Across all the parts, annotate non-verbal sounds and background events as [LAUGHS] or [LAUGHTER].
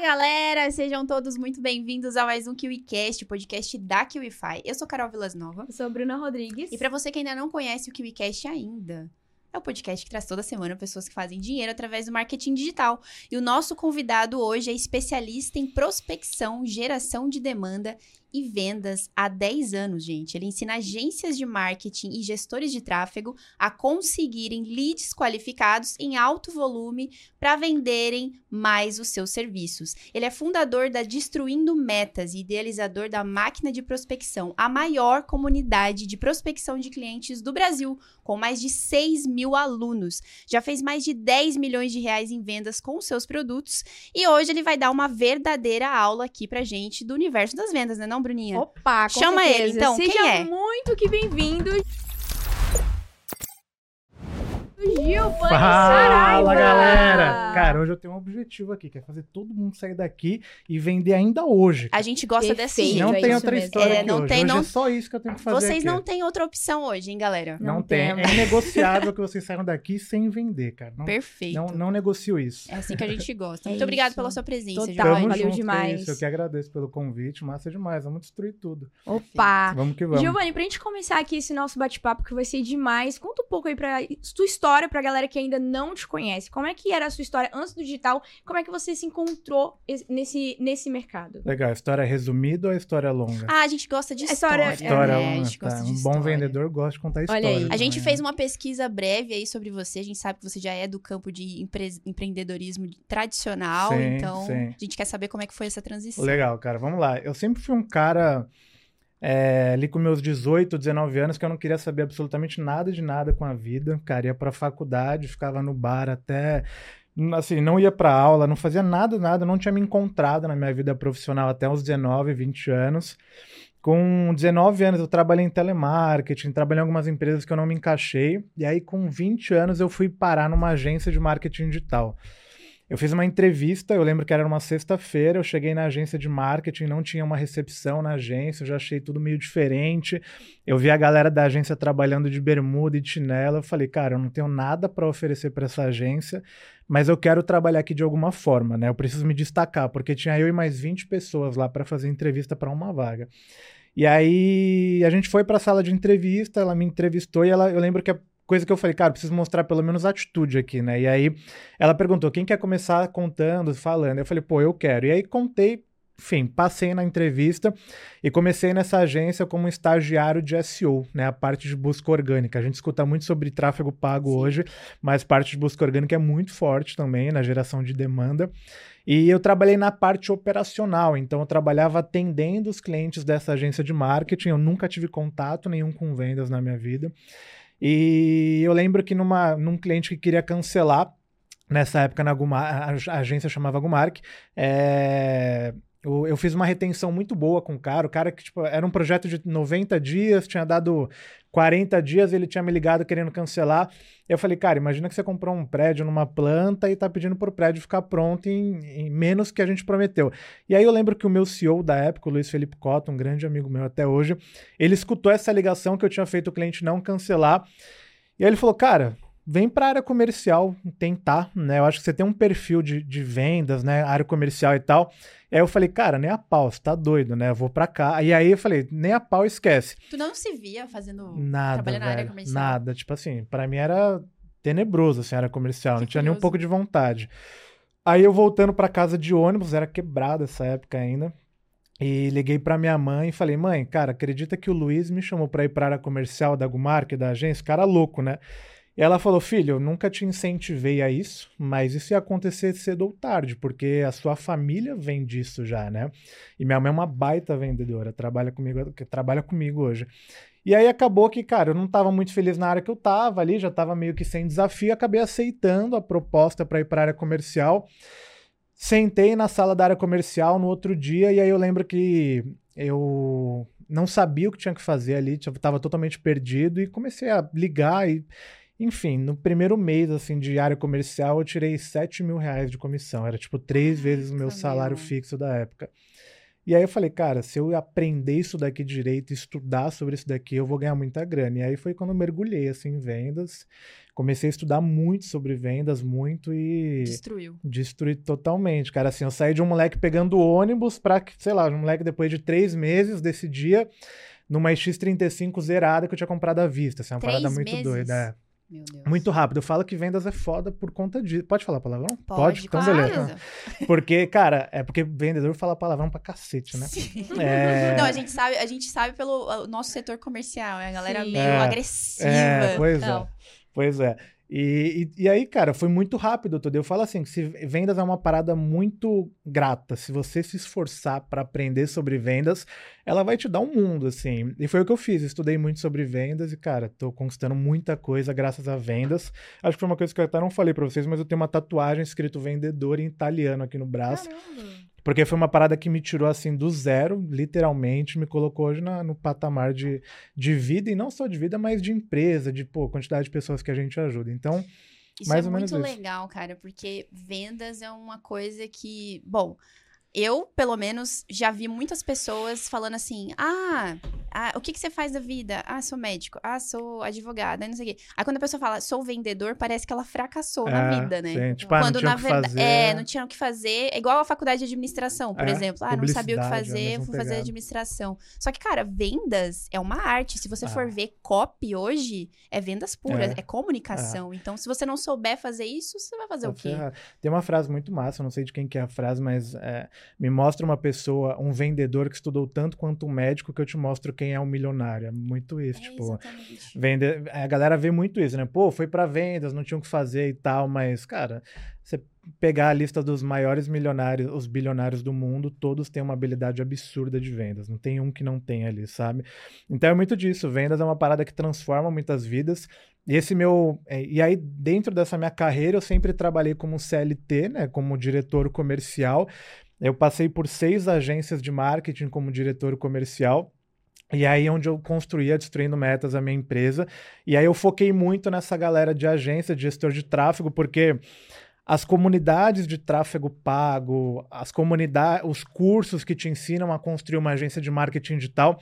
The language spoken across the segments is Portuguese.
galera! Sejam todos muito bem-vindos a mais um KiwiCast, o podcast da KiwiFi. Eu sou Carol Vilas Nova. Eu sou a Bruna Rodrigues. E para você que ainda não conhece o KiwiCast ainda, é o podcast que traz toda semana pessoas que fazem dinheiro através do marketing digital. E o nosso convidado hoje é especialista em prospecção, geração de demanda e vendas há 10 anos, gente. Ele ensina agências de marketing e gestores de tráfego a conseguirem leads qualificados em alto volume para venderem mais os seus serviços. Ele é fundador da Destruindo Metas e idealizador da Máquina de Prospecção, a maior comunidade de prospecção de clientes do Brasil, com mais de 6 mil alunos. Já fez mais de 10 milhões de reais em vendas com seus produtos e hoje ele vai dar uma verdadeira aula aqui pra gente do universo das vendas, né, não? Bruninha? Opa, com Chama certeza. ele, então. Seja Quem é? muito que bem-vindo. Gil Fala, Saraiva. galera! Cara, hoje eu tenho um objetivo aqui, que é fazer todo mundo sair daqui e vender ainda hoje. A gente gosta desse jeito. não é tem outra mesmo. história É, aqui não hoje. tem, hoje não- é só isso que eu tenho que fazer Vocês aqui. não têm outra opção hoje, hein, galera? Não, Não tem. É inegociável que vocês saiam daqui sem vender, cara. Não, Perfeito. não, não negocio isso. É assim que a gente gosta. [LAUGHS] É Muito obrigada isso. pela sua presença, Total. Valeu junto, é demais. isso. Eu que agradeço pelo convite. Massa demais. Vamos destruir tudo. Opa. Vamos que vamos. Giovanni, pra gente começar aqui esse nosso bate-papo, que vai ser demais, conta um pouco aí pra tua história pra galera que ainda não te conhece. Como é que era a sua história antes do digital? Como é que você se encontrou es- nesse, nesse mercado? Legal. História resumida ou a história longa? Ah, a gente gosta de história. história- história né? longa. A gente gosta tá. de Um bom história. vendedor gosta de contar Olha história. aí. A gente também, fez né? uma pesquisa breve aí sobre você. A gente sabe que você já é do campo de empre- empreendedorismo tradicional. Sim, então, sim. a gente quer saber como é que foi essa transição. Legal, cara. Vamos lá. Eu sempre fui um cara é, ali com meus 18, 19 anos que eu não queria saber absolutamente nada de nada com a vida. Cara, ia pra faculdade, ficava no bar até assim, não ia pra aula, não fazia nada, nada, não tinha me encontrado na minha vida profissional até uns 19, 20 anos. Com 19 anos eu trabalhei em telemarketing, trabalhei em algumas empresas que eu não me encaixei, e aí com 20 anos eu fui parar numa agência de marketing digital. Eu fiz uma entrevista, eu lembro que era uma sexta-feira, eu cheguei na agência de marketing, não tinha uma recepção na agência, eu já achei tudo meio diferente. Eu vi a galera da agência trabalhando de bermuda e de chinelo, eu falei, cara, eu não tenho nada para oferecer para essa agência, mas eu quero trabalhar aqui de alguma forma, né? Eu preciso me destacar, porque tinha eu e mais 20 pessoas lá para fazer entrevista para uma vaga. E aí a gente foi para a sala de entrevista, ela me entrevistou e ela, eu lembro que a coisa que eu falei, cara, preciso mostrar pelo menos atitude aqui, né? E aí ela perguntou, quem quer começar contando, falando? Eu falei, pô, eu quero. E aí contei, enfim, passei na entrevista e comecei nessa agência como estagiário de SEO, né? A parte de busca orgânica. A gente escuta muito sobre tráfego pago Sim. hoje, mas parte de busca orgânica é muito forte também na geração de demanda. E eu trabalhei na parte operacional, então eu trabalhava atendendo os clientes dessa agência de marketing. Eu nunca tive contato nenhum com vendas na minha vida. E eu lembro que numa, num cliente que queria cancelar, nessa época na Gumar, a agência chamava Gumark, é, eu, eu fiz uma retenção muito boa com o cara. O cara que tipo, era um projeto de 90 dias, tinha dado 40 dias, ele tinha me ligado querendo cancelar. Eu falei, cara, imagina que você comprou um prédio numa planta e tá pedindo pro prédio ficar pronto em, em menos que a gente prometeu. E aí eu lembro que o meu CEO da época, o Luiz Felipe Cota, um grande amigo meu até hoje, ele escutou essa ligação que eu tinha feito o cliente não cancelar. E aí ele falou, cara, vem para a área comercial tentar, né? Eu acho que você tem um perfil de, de vendas, né? Área comercial e tal. E aí eu falei, cara, nem a pau, você tá doido, né? Eu vou pra cá. E aí eu falei, nem a pau esquece. Tu não se via fazendo. Nada, trabalhando na área velho, comercial? nada. Tipo assim, pra mim era tenebroso, assim, a área comercial. Que não tinha nem um pouco de vontade. Aí eu voltando pra casa de ônibus, era quebrada essa época ainda. E liguei pra minha mãe e falei, mãe, cara, acredita que o Luiz me chamou pra ir pra área comercial da Gumark, da agência? Cara louco, né? Ela falou, filho, eu nunca te incentivei a isso, mas isso ia acontecer cedo ou tarde, porque a sua família vem disso já, né? E minha mãe é uma baita vendedora, trabalha comigo, trabalha comigo hoje. E aí acabou que, cara, eu não estava muito feliz na área que eu estava ali, já estava meio que sem desafio, acabei aceitando a proposta para ir para a área comercial. Sentei na sala da área comercial no outro dia e aí eu lembro que eu não sabia o que tinha que fazer ali, estava totalmente perdido e comecei a ligar e, enfim, no primeiro mês assim de área comercial eu tirei 7 mil reais de comissão, era tipo três vezes o meu salário meu. fixo da época. E aí eu falei, cara, se eu aprender isso daqui direito, estudar sobre isso daqui, eu vou ganhar muita grana. E aí foi quando eu mergulhei assim em vendas. Comecei a estudar muito sobre vendas, muito e Destruiu. destruí totalmente, cara. Assim, eu saí de um moleque pegando ônibus pra, sei lá, um moleque depois de três meses decidia numa X35 zerada que eu tinha comprado à vista. Assim, uma Três parada muito meses? doida. É. Meu Deus. Muito rápido. Eu falo que vendas é foda por conta disso. Pode falar palavrão? Pode, Então, com beleza. [LAUGHS] Porque, cara, é porque vendedor fala palavrão pra cacete, né? Sim. É... Não, a gente sabe, a gente sabe pelo nosso setor comercial, é a galera Sim. meio É. agressiva. É, pois Não. é. Pois é. E, e, e aí, cara, foi muito rápido tudo. Eu falo assim, que se vendas é uma parada muito grata. Se você se esforçar para aprender sobre vendas, ela vai te dar um mundo, assim. E foi o que eu fiz. Estudei muito sobre vendas e, cara, tô conquistando muita coisa graças a vendas. Acho que foi uma coisa que eu até não falei para vocês, mas eu tenho uma tatuagem escrito vendedor em italiano aqui no braço. Caramba. Porque foi uma parada que me tirou assim do zero, literalmente, me colocou hoje na- no patamar de, de vida, e não só de vida, mas de empresa, de pô, quantidade de pessoas que a gente ajuda. Então, Isso Mais é ou menos muito isso. legal, cara, porque vendas é uma coisa que, bom, eu, pelo menos, já vi muitas pessoas falando assim: ah, ah, o que, que você faz da vida? Ah, sou médico. Ah, sou advogada. Não sei o quê. Aí quando a pessoa fala, sou vendedor, parece que ela fracassou na é, vida, né? sim, tipo, ah, Quando na verdade. fazer. É, não tinha o que fazer. É igual a faculdade de administração, por É, exemplo. Ah, não sabia o que é fazer, fui fazer administração. Só que, cara, vendas é uma arte. Se você Ah. for ver copy hoje, é vendas puras, É. é, comunicação. Então, se você não souber fazer isso, você vai fazer Tá o quê? ferrado. Tem uma frase muito massa, não sei de quem que é a frase, mas é, me mostra uma pessoa, um vendedor que estudou tanto quanto um médico que eu te mostro quem é um milionário. É muito isso, É, tipo. exatamente. Vende... A galera vê muito isso, né? Pô, foi pra vendas, não tinha o que fazer e tal, mas, cara, você pegar a lista dos maiores milionários, os bilionários do mundo, todos têm uma habilidade absurda de vendas. Não tem um que não tem ali, sabe? Então é muito disso. Vendas é uma parada que transforma muitas vidas. E esse meu. é, E aí, dentro dessa minha carreira, eu sempre trabalhei como CLT, né? Como diretor comercial. Eu passei por seis agências de marketing como diretor comercial. E aí é onde eu construía Destruindo Metas, a minha empresa. E aí eu foquei muito nessa galera de agência, de gestor de tráfego, porque as comunidades de tráfego pago, as comunidades, os cursos que te ensinam a construir uma agência de marketing digital,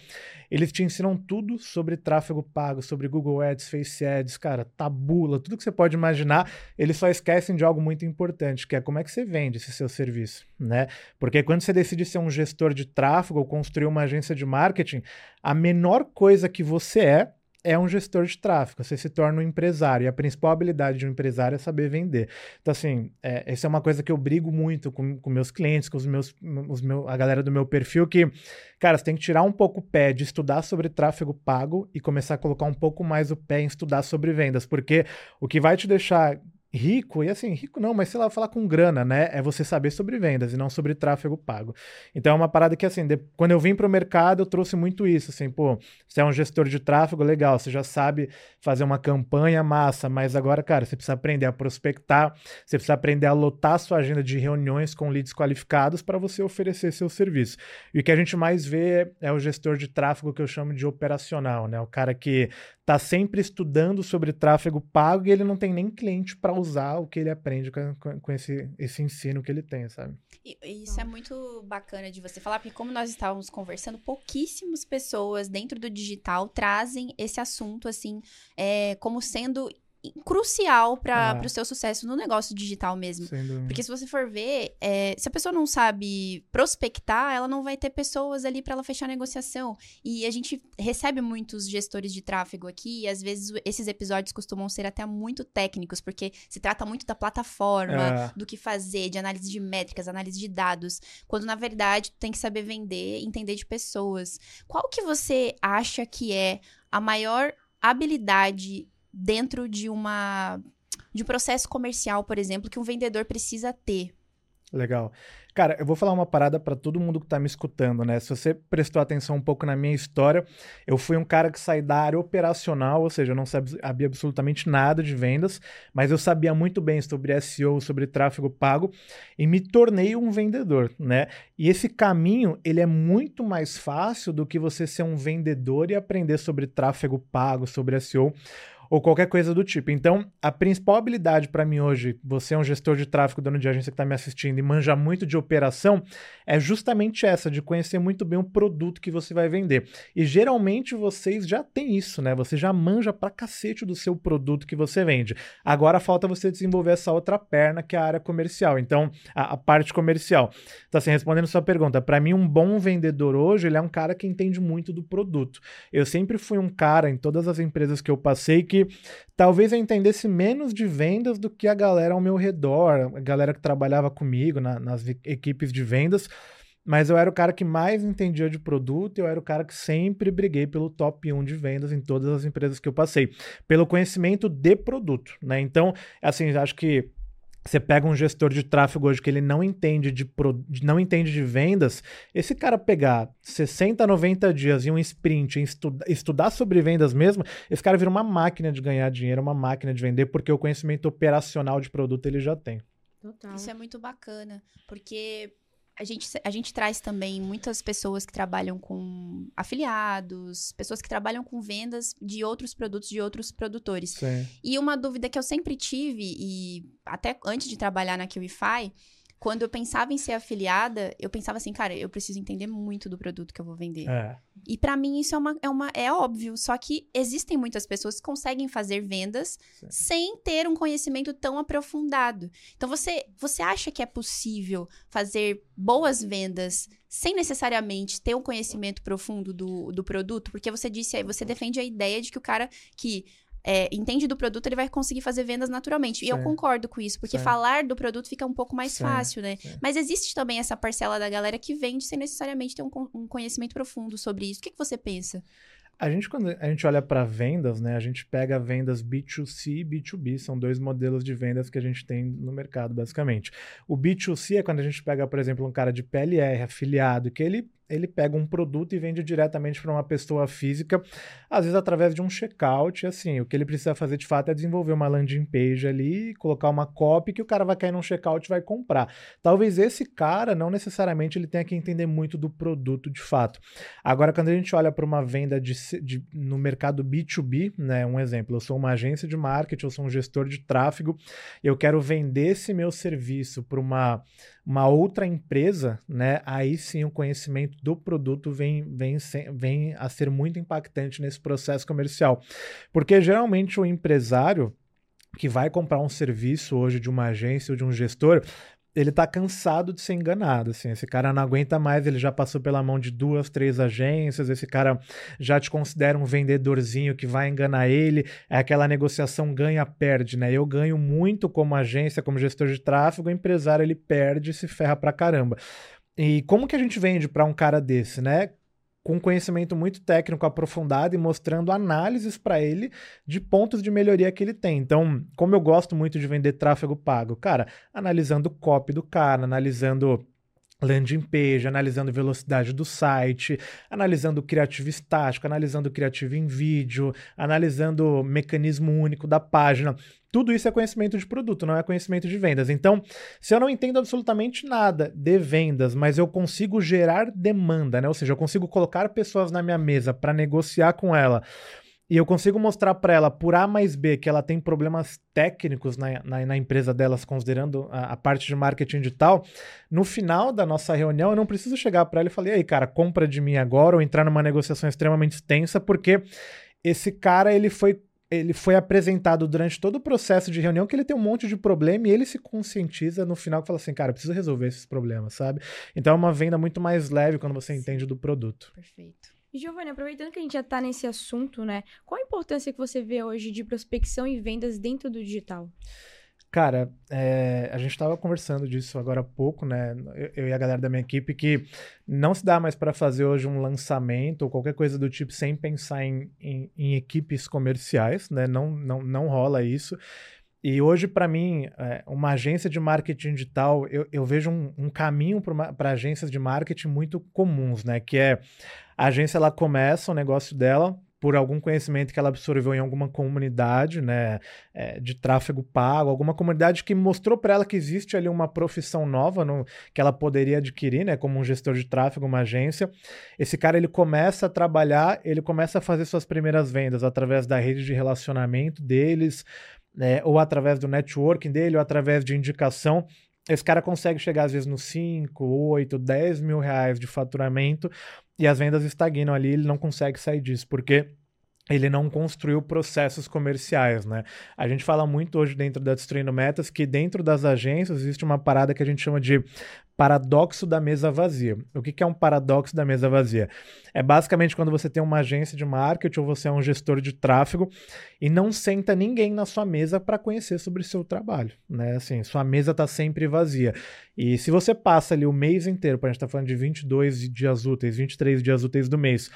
eles te ensinam tudo sobre tráfego pago, sobre Google Ads, Face Ads, cara, tabula, tudo que você pode imaginar. Eles só esquecem de algo muito importante, que é como é que você vende esse seu serviço, né? Porque quando você decide ser um gestor de tráfego ou construir uma agência de marketing, a menor coisa que você é é um gestor de tráfego, você se torna um empresário. E a principal habilidade de um empresário é saber vender. Então, assim, é, essa é uma coisa que eu brigo muito com, com meus clientes, com os meus, os meu, a galera do meu perfil, que, cara, você tem que tirar um pouco o pé de estudar sobre tráfego pago e começar a colocar um pouco mais o pé em estudar sobre vendas, porque o que vai te deixar rico, e assim, rico não, mas sei lá, falar com grana, né? É você saber sobre vendas e não sobre tráfego pago. Então é uma parada que, assim, de- quando eu vim para o mercado, eu trouxe muito isso, assim, pô, você é um gestor de tráfego, legal, você já sabe fazer uma campanha massa, mas agora, cara, você precisa aprender a prospectar, você precisa aprender a lotar a sua agenda de reuniões com leads qualificados para você oferecer seu serviço. E o que a gente mais vê é o gestor de tráfego que eu chamo de operacional, né? O cara que tá sempre estudando sobre tráfego pago e ele não tem nem cliente para usar o que ele aprende com, com- com esse, esse ensino que ele tem, sabe? E- e isso é muito bacana de você falar, porque como nós estávamos conversando, pouquíssimas pessoas dentro do digital trazem esse assunto, assim, é, como sendo crucial para Ah. o seu sucesso no negócio digital mesmo. Porque se você for ver, é, se a pessoa não sabe prospectar, ela não vai ter pessoas ali para ela fechar a negociação. E a gente recebe muitos gestores de tráfego aqui, e às vezes esses episódios costumam ser até muito técnicos, porque se trata muito da plataforma, É. do que fazer, de análise de métricas, análise de dados, quando na verdade tu tem que saber vender, entender de pessoas. Qual que você acha que é a maior habilidade dentro de uma de um processo comercial, por exemplo, que um vendedor precisa ter? Legal. Cara, eu vou falar uma parada para todo mundo que tá me escutando, né? Se você prestou atenção um pouco na minha história, eu fui um cara que saí da área operacional, ou seja, eu não sabia absolutamente nada de vendas, mas eu sabia muito bem sobre SEO, sobre tráfego pago e me tornei um vendedor, né? E esse caminho, ele é muito mais fácil do que você ser um vendedor e aprender sobre tráfego pago, sobre SEO. Ou qualquer coisa do tipo. Então, a principal habilidade para mim hoje, você é um gestor de tráfego, dono de agência que está me assistindo e manja muito de operação, é justamente essa, de conhecer muito bem o produto que você vai vender. E geralmente vocês já têm isso, né? Você já manja pra cacete do seu produto que você vende. Agora falta você desenvolver essa outra perna, que é a área comercial. Então, a, a parte comercial. Então, assim, respondendo sua pergunta, para mim, um bom vendedor hoje, ele é um cara que entende muito do produto. Eu sempre fui um cara em todas as empresas que eu passei que talvez eu entendesse menos de vendas do que a galera ao meu redor, a galera que trabalhava comigo na, nas equipes de vendas. Mas eu era o cara que mais entendia de produto, eu era o cara que sempre briguei pelo top 1 de vendas em todas as empresas que eu passei, pelo conhecimento de produto, né? Então, assim, acho que você pega um gestor de tráfego hoje que ele não entende de, pro, não entende de vendas, esse cara pegar 60, 90 dias em um sprint, em estuda, estudar sobre vendas mesmo, esse cara vira uma máquina de ganhar dinheiro, uma máquina de vender, porque o conhecimento operacional de produto ele já tem. Total. Isso é muito bacana, porque a gente, a gente traz também muitas pessoas que trabalham com afiliados, pessoas que trabalham com vendas de outros produtos de outros produtores. Sim. E uma dúvida que eu sempre tive, e até antes de trabalhar na QIFI, quando eu pensava em ser afiliada, eu pensava assim, cara, eu preciso entender muito do produto que eu vou vender. É. E para mim isso é, uma, é, uma, é óbvio, só que existem muitas pessoas que conseguem fazer vendas Sim. sem ter um conhecimento tão aprofundado. Então você, você acha que é possível fazer boas vendas sem necessariamente ter um conhecimento profundo do, do produto? Porque você disse aí, você defende a ideia de que o cara que é, entende do produto, ele vai conseguir fazer vendas naturalmente. E eu concordo com isso, porque falar do produto fica um pouco mais fácil, né? Mas existe também essa parcela da galera que vende sem necessariamente ter um, um conhecimento profundo sobre isso. O que, que você pensa? A gente, quando a gente olha para vendas, né, a gente pega vendas B2C e B2B, são dois modelos de vendas que a gente tem no mercado, basicamente. O B2C é quando a gente pega, por exemplo, um cara de PLR, afiliado, que ele ele pega um produto e vende diretamente para uma pessoa física, às vezes através de um checkout. Assim, o que ele precisa fazer de fato é desenvolver uma landing page ali, colocar uma copy que o cara vai cair num checkout e vai comprar. Talvez esse cara não necessariamente ele tenha que entender muito do produto de fato. Agora, quando a gente olha para uma venda de, de, no mercado B2B, né, um exemplo, eu sou uma agência de marketing, eu sou um gestor de tráfego, eu quero vender esse meu serviço para uma uma outra empresa, né, aí sim o conhecimento do produto vem, vem, vem a ser muito impactante nesse processo comercial. Porque geralmente o empresário que vai comprar um serviço hoje de uma agência ou de um gestor, ele tá cansado de ser enganado, assim, esse cara não aguenta mais, ele já passou pela mão de duas, três agências, esse cara já te considera um vendedorzinho que vai enganar ele, é aquela negociação ganha-perde, né? Eu ganho muito como agência, como gestor de tráfego, o empresário ele perde e se ferra pra caramba. E como que a gente vende para um cara desse, né? Com conhecimento muito técnico aprofundado e mostrando análises para ele de pontos de melhoria que ele tem. Então, como eu gosto muito de vender tráfego pago, cara, analisando o copy do cara, analisando landing page, analisando velocidade do site, analisando o criativo estático, analisando o criativo em vídeo, analisando o mecanismo único da página. Tudo isso é conhecimento de produto, não é conhecimento de vendas. Então, se eu não entendo absolutamente nada de vendas, mas eu consigo gerar demanda, né? Ou seja, eu consigo colocar pessoas na minha mesa para negociar com ela e eu consigo mostrar para ela, por A mais B, que ela tem problemas técnicos na, na, na empresa delas, considerando a, a, parte de marketing digital, no final da nossa reunião, eu não preciso chegar para ela e falar, aí, cara, compra de mim agora, ou entrar numa negociação extremamente extensa, porque esse cara, ele foi ele foi apresentado durante todo o processo de reunião que ele tem um monte de problema e ele se conscientiza no final que fala assim, cara, preciso resolver esses problemas, sabe? Então é uma venda muito mais leve quando você entende do produto. Perfeito. Giovanni, aproveitando que a gente já está nesse assunto, né? Qual a importância que você vê hoje de prospecção e vendas dentro do digital? Cara, é, a gente estava conversando disso agora há pouco, né? Eu, eu, e a galera da minha equipe, que não se dá mais para fazer hoje um lançamento ou qualquer coisa do tipo sem pensar em, em, em equipes comerciais, né? Não, não, não rola isso. E hoje, para mim, é, uma agência de marketing digital, eu, eu vejo um, um caminho para agências de marketing muito comuns, né? Que é a agência ela começa o negócio dela, por algum conhecimento que ela absorveu em alguma comunidade, né, é, de tráfego pago, alguma comunidade que mostrou para ela que existe ali uma profissão nova no, que ela poderia adquirir, né, como um gestor de tráfego, uma agência. Esse cara ele começa a trabalhar, ele começa a fazer suas primeiras vendas através da rede de relacionamento deles, né, ou através do networking dele, ou através de indicação esse cara consegue chegar às vezes nos 5, 8, 10 mil reais de faturamento e as vendas estagnam ali, ele não consegue sair disso, porque ele não construiu processos comerciais, né? A gente fala muito hoje dentro da Destruindo Metas que dentro das agências existe uma parada que a gente chama de paradoxo da mesa vazia. O que é um paradoxo da mesa vazia? É basicamente quando você tem uma agência de marketing ou você é um gestor de tráfego e não senta ninguém na sua mesa para conhecer sobre seu trabalho, né? Assim, sua mesa está sempre vazia. E se você passa ali o mês inteiro, a gente está falando de 22 dias úteis, 23 dias úteis do mês,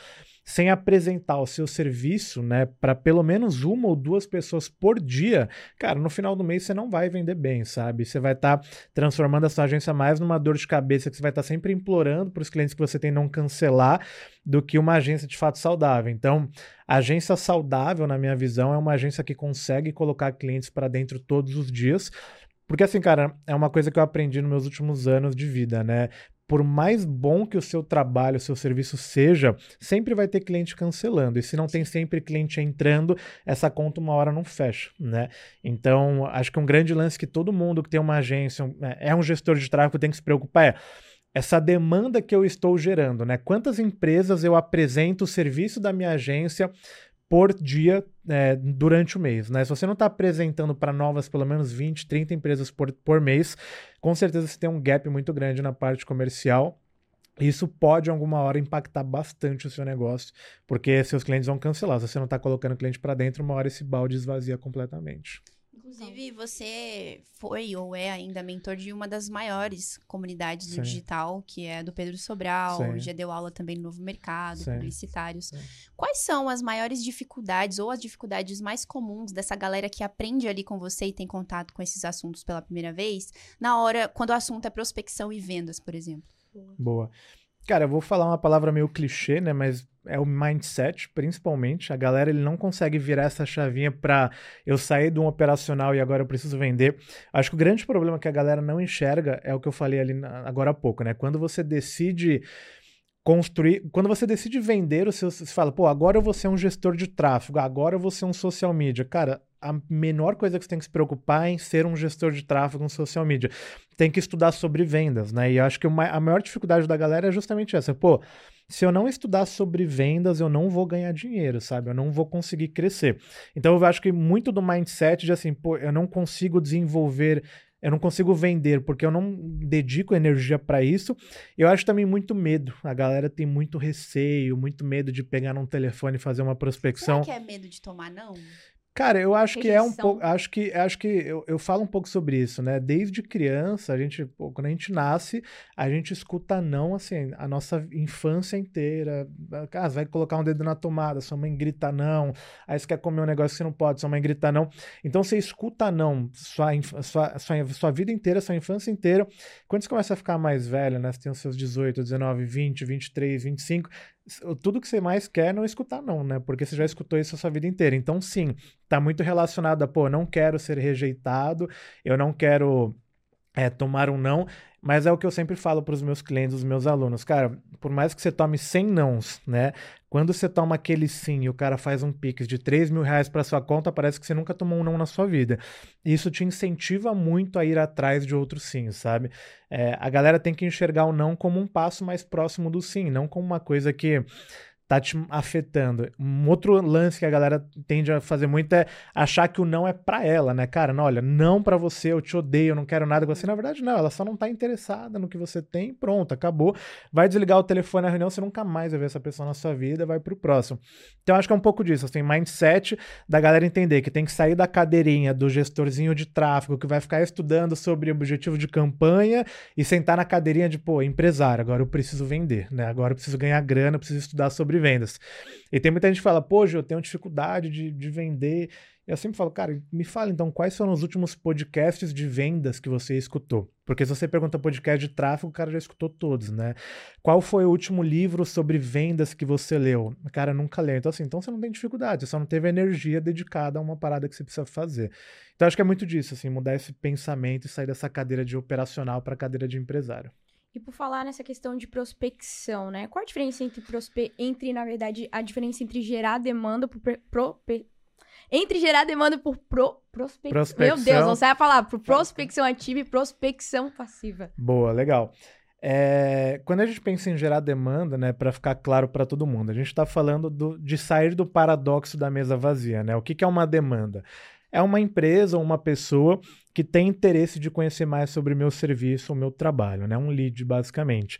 sem apresentar o seu serviço, né, para pelo menos uma ou duas pessoas por dia, cara, no final do mês você não vai vender bem, sabe? Você vai estar tá transformando a sua agência mais numa dor de cabeça que você vai estar tá sempre implorando para os clientes que você tem não cancelar do que uma agência de fato saudável. Então, agência saudável, na minha visão, é uma agência que consegue colocar clientes para dentro todos os dias. Porque assim, cara, é uma coisa que eu aprendi nos meus últimos anos de vida, né? Por mais bom que o seu trabalho, o seu serviço seja, sempre vai ter cliente cancelando. E se não tem sempre cliente entrando, essa conta uma hora não fecha, né? Então, acho que um grande lance que todo mundo que tem uma agência, é, é um gestor de tráfego, tem que se preocupar é essa demanda que eu estou gerando, né? Quantas empresas eu apresento o serviço da minha agência por dia é, durante o mês. Né? Se você não está apresentando para novas pelo menos 20, 30 empresas por, por mês, com certeza você tem um gap muito grande na parte comercial. Isso pode, alguma hora, impactar bastante o seu negócio, porque seus clientes vão cancelar. Se você não está colocando cliente para dentro, uma hora esse balde esvazia completamente. Inclusive, você foi ou é ainda mentor de uma das maiores comunidades do Sim. digital, que é do Pedro Sobral, Sim. já deu aula também no Novo Mercado, Sim. publicitários. Sim. Quais são as maiores dificuldades ou as dificuldades mais comuns dessa galera que aprende ali com você e tem contato com esses assuntos pela primeira vez, na hora, quando o assunto é prospecção e vendas, por exemplo? Boa. Cara, eu vou falar uma palavra meio clichê, né? Mas é o mindset, principalmente. A galera ele não consegue virar essa chavinha para eu sair de um operacional e agora eu preciso vender. Acho que o grande problema que a galera não enxerga é o que eu falei ali agora há pouco, né? Quando você decide construir, quando você decide vender você fala, pô, agora eu vou ser um gestor de tráfego, agora eu vou ser um social media. Cara, a menor coisa que você tem que se preocupar é em ser um gestor de tráfego, um social media. Tem que estudar sobre vendas, né? E eu acho que uma- a maior dificuldade da galera é justamente essa. Pô, se eu não estudar sobre vendas, eu não vou ganhar dinheiro, sabe? Eu não vou conseguir crescer. Então eu acho que muito do mindset de assim, pô, eu não consigo desenvolver, eu não consigo vender porque eu não dedico energia para isso. Eu acho também muito medo. A galera tem muito receio, muito medo de pegar num telefone e fazer uma prospecção. Será que é medo de tomar não? Cara, eu acho que é um Rejeição. pouco. Acho que, acho que eu, eu falo um pouco sobre isso, né? Desde criança, a gente, quando a gente nasce, a gente escuta não, assim, a nossa infância inteira. Ah, você vai colocar um dedo na tomada, sua mãe grita não. Aí você quer comer um negócio que você não pode, sua mãe grita não. Então você escuta não sua, sua, sua, sua vida inteira, sua infância inteira. Quando você começa a ficar mais velho, né? Você tem os seus 18, 19, 20, 23, 25. Tudo que você mais quer é não escutar não, né? Porque você já escutou isso a sua vida inteira. Então, sim, tá muito relacionado a, pô, não quero ser rejeitado, eu não quero é, tomar um não, mas é o que eu sempre falo para os meus clientes, os meus alunos, cara, por mais que você tome 100 nãos, né, quando você toma aquele sim e o cara faz um pix de 3 mil reais para sua conta, parece que você nunca tomou um não na sua vida. Isso te incentiva muito a ir atrás de outros sim, sabe? É, a galera tem que enxergar o não como um passo mais próximo do sim, não como uma coisa que tá te afetando. Um outro lance que a galera tende a fazer muito é achar que o não é pra ela, né? Cara, não, olha, não pra você, eu te odeio, eu não quero nada com você. Na verdade, não, ela só não tá interessada no que você tem, pronto, acabou. Vai desligar o telefone na reunião, você nunca mais vai ver essa pessoa na sua vida, vai pro próximo. Então, acho que é um pouco disso, assim, mindset da galera entender que tem que sair da cadeirinha do gestorzinho de tráfego que vai ficar estudando sobre objetivo de campanha e sentar na cadeirinha de, pô, empresário, agora eu preciso vender, né? Agora eu preciso ganhar grana, eu preciso estudar sobre vendas. E tem muita gente que fala, Gil, eu tenho dificuldade de, de vender. Eu sempre falo, cara, me fala então quais foram os últimos podcasts de vendas que você escutou. Porque se você pergunta podcast de tráfego, o cara já escutou todos, né? Qual foi o último livro sobre vendas que você leu? O cara nunca leu. Então, assim, então você não tem dificuldade, você só não teve energia dedicada a uma parada que você precisa fazer. Então, acho que é muito disso, assim, mudar esse pensamento e sair dessa cadeira de operacional para cadeira de empresário. E por falar nessa questão de prospecção, né? Qual a diferença entre, prospe... entre na verdade, a diferença entre gerar demanda por pro... entre gerar demanda por pro... Prospec... Prospecção. Meu Deus, não sai a falar. Por prospecção ativa e prospecção passiva. Boa, legal. É, quando a gente pensa em gerar demanda, né, para ficar claro para todo mundo, a gente está falando do, de sair do paradoxo da mesa vazia, né? O que, que é uma demanda? É uma empresa ou uma pessoa que tem interesse de conhecer mais sobre o meu serviço, o meu trabalho, né? Um lead, basicamente.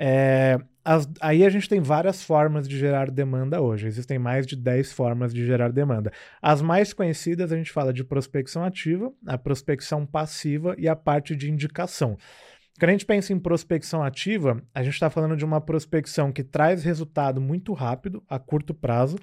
É, as, aí a gente tem várias formas de gerar demanda hoje. Existem mais de 10 formas de gerar demanda. As mais conhecidas a gente fala de prospecção ativa, a prospecção passiva e a parte de indicação. Quando a gente pensa em prospecção ativa, a gente está falando de uma prospecção que traz resultado muito rápido, a curto prazo,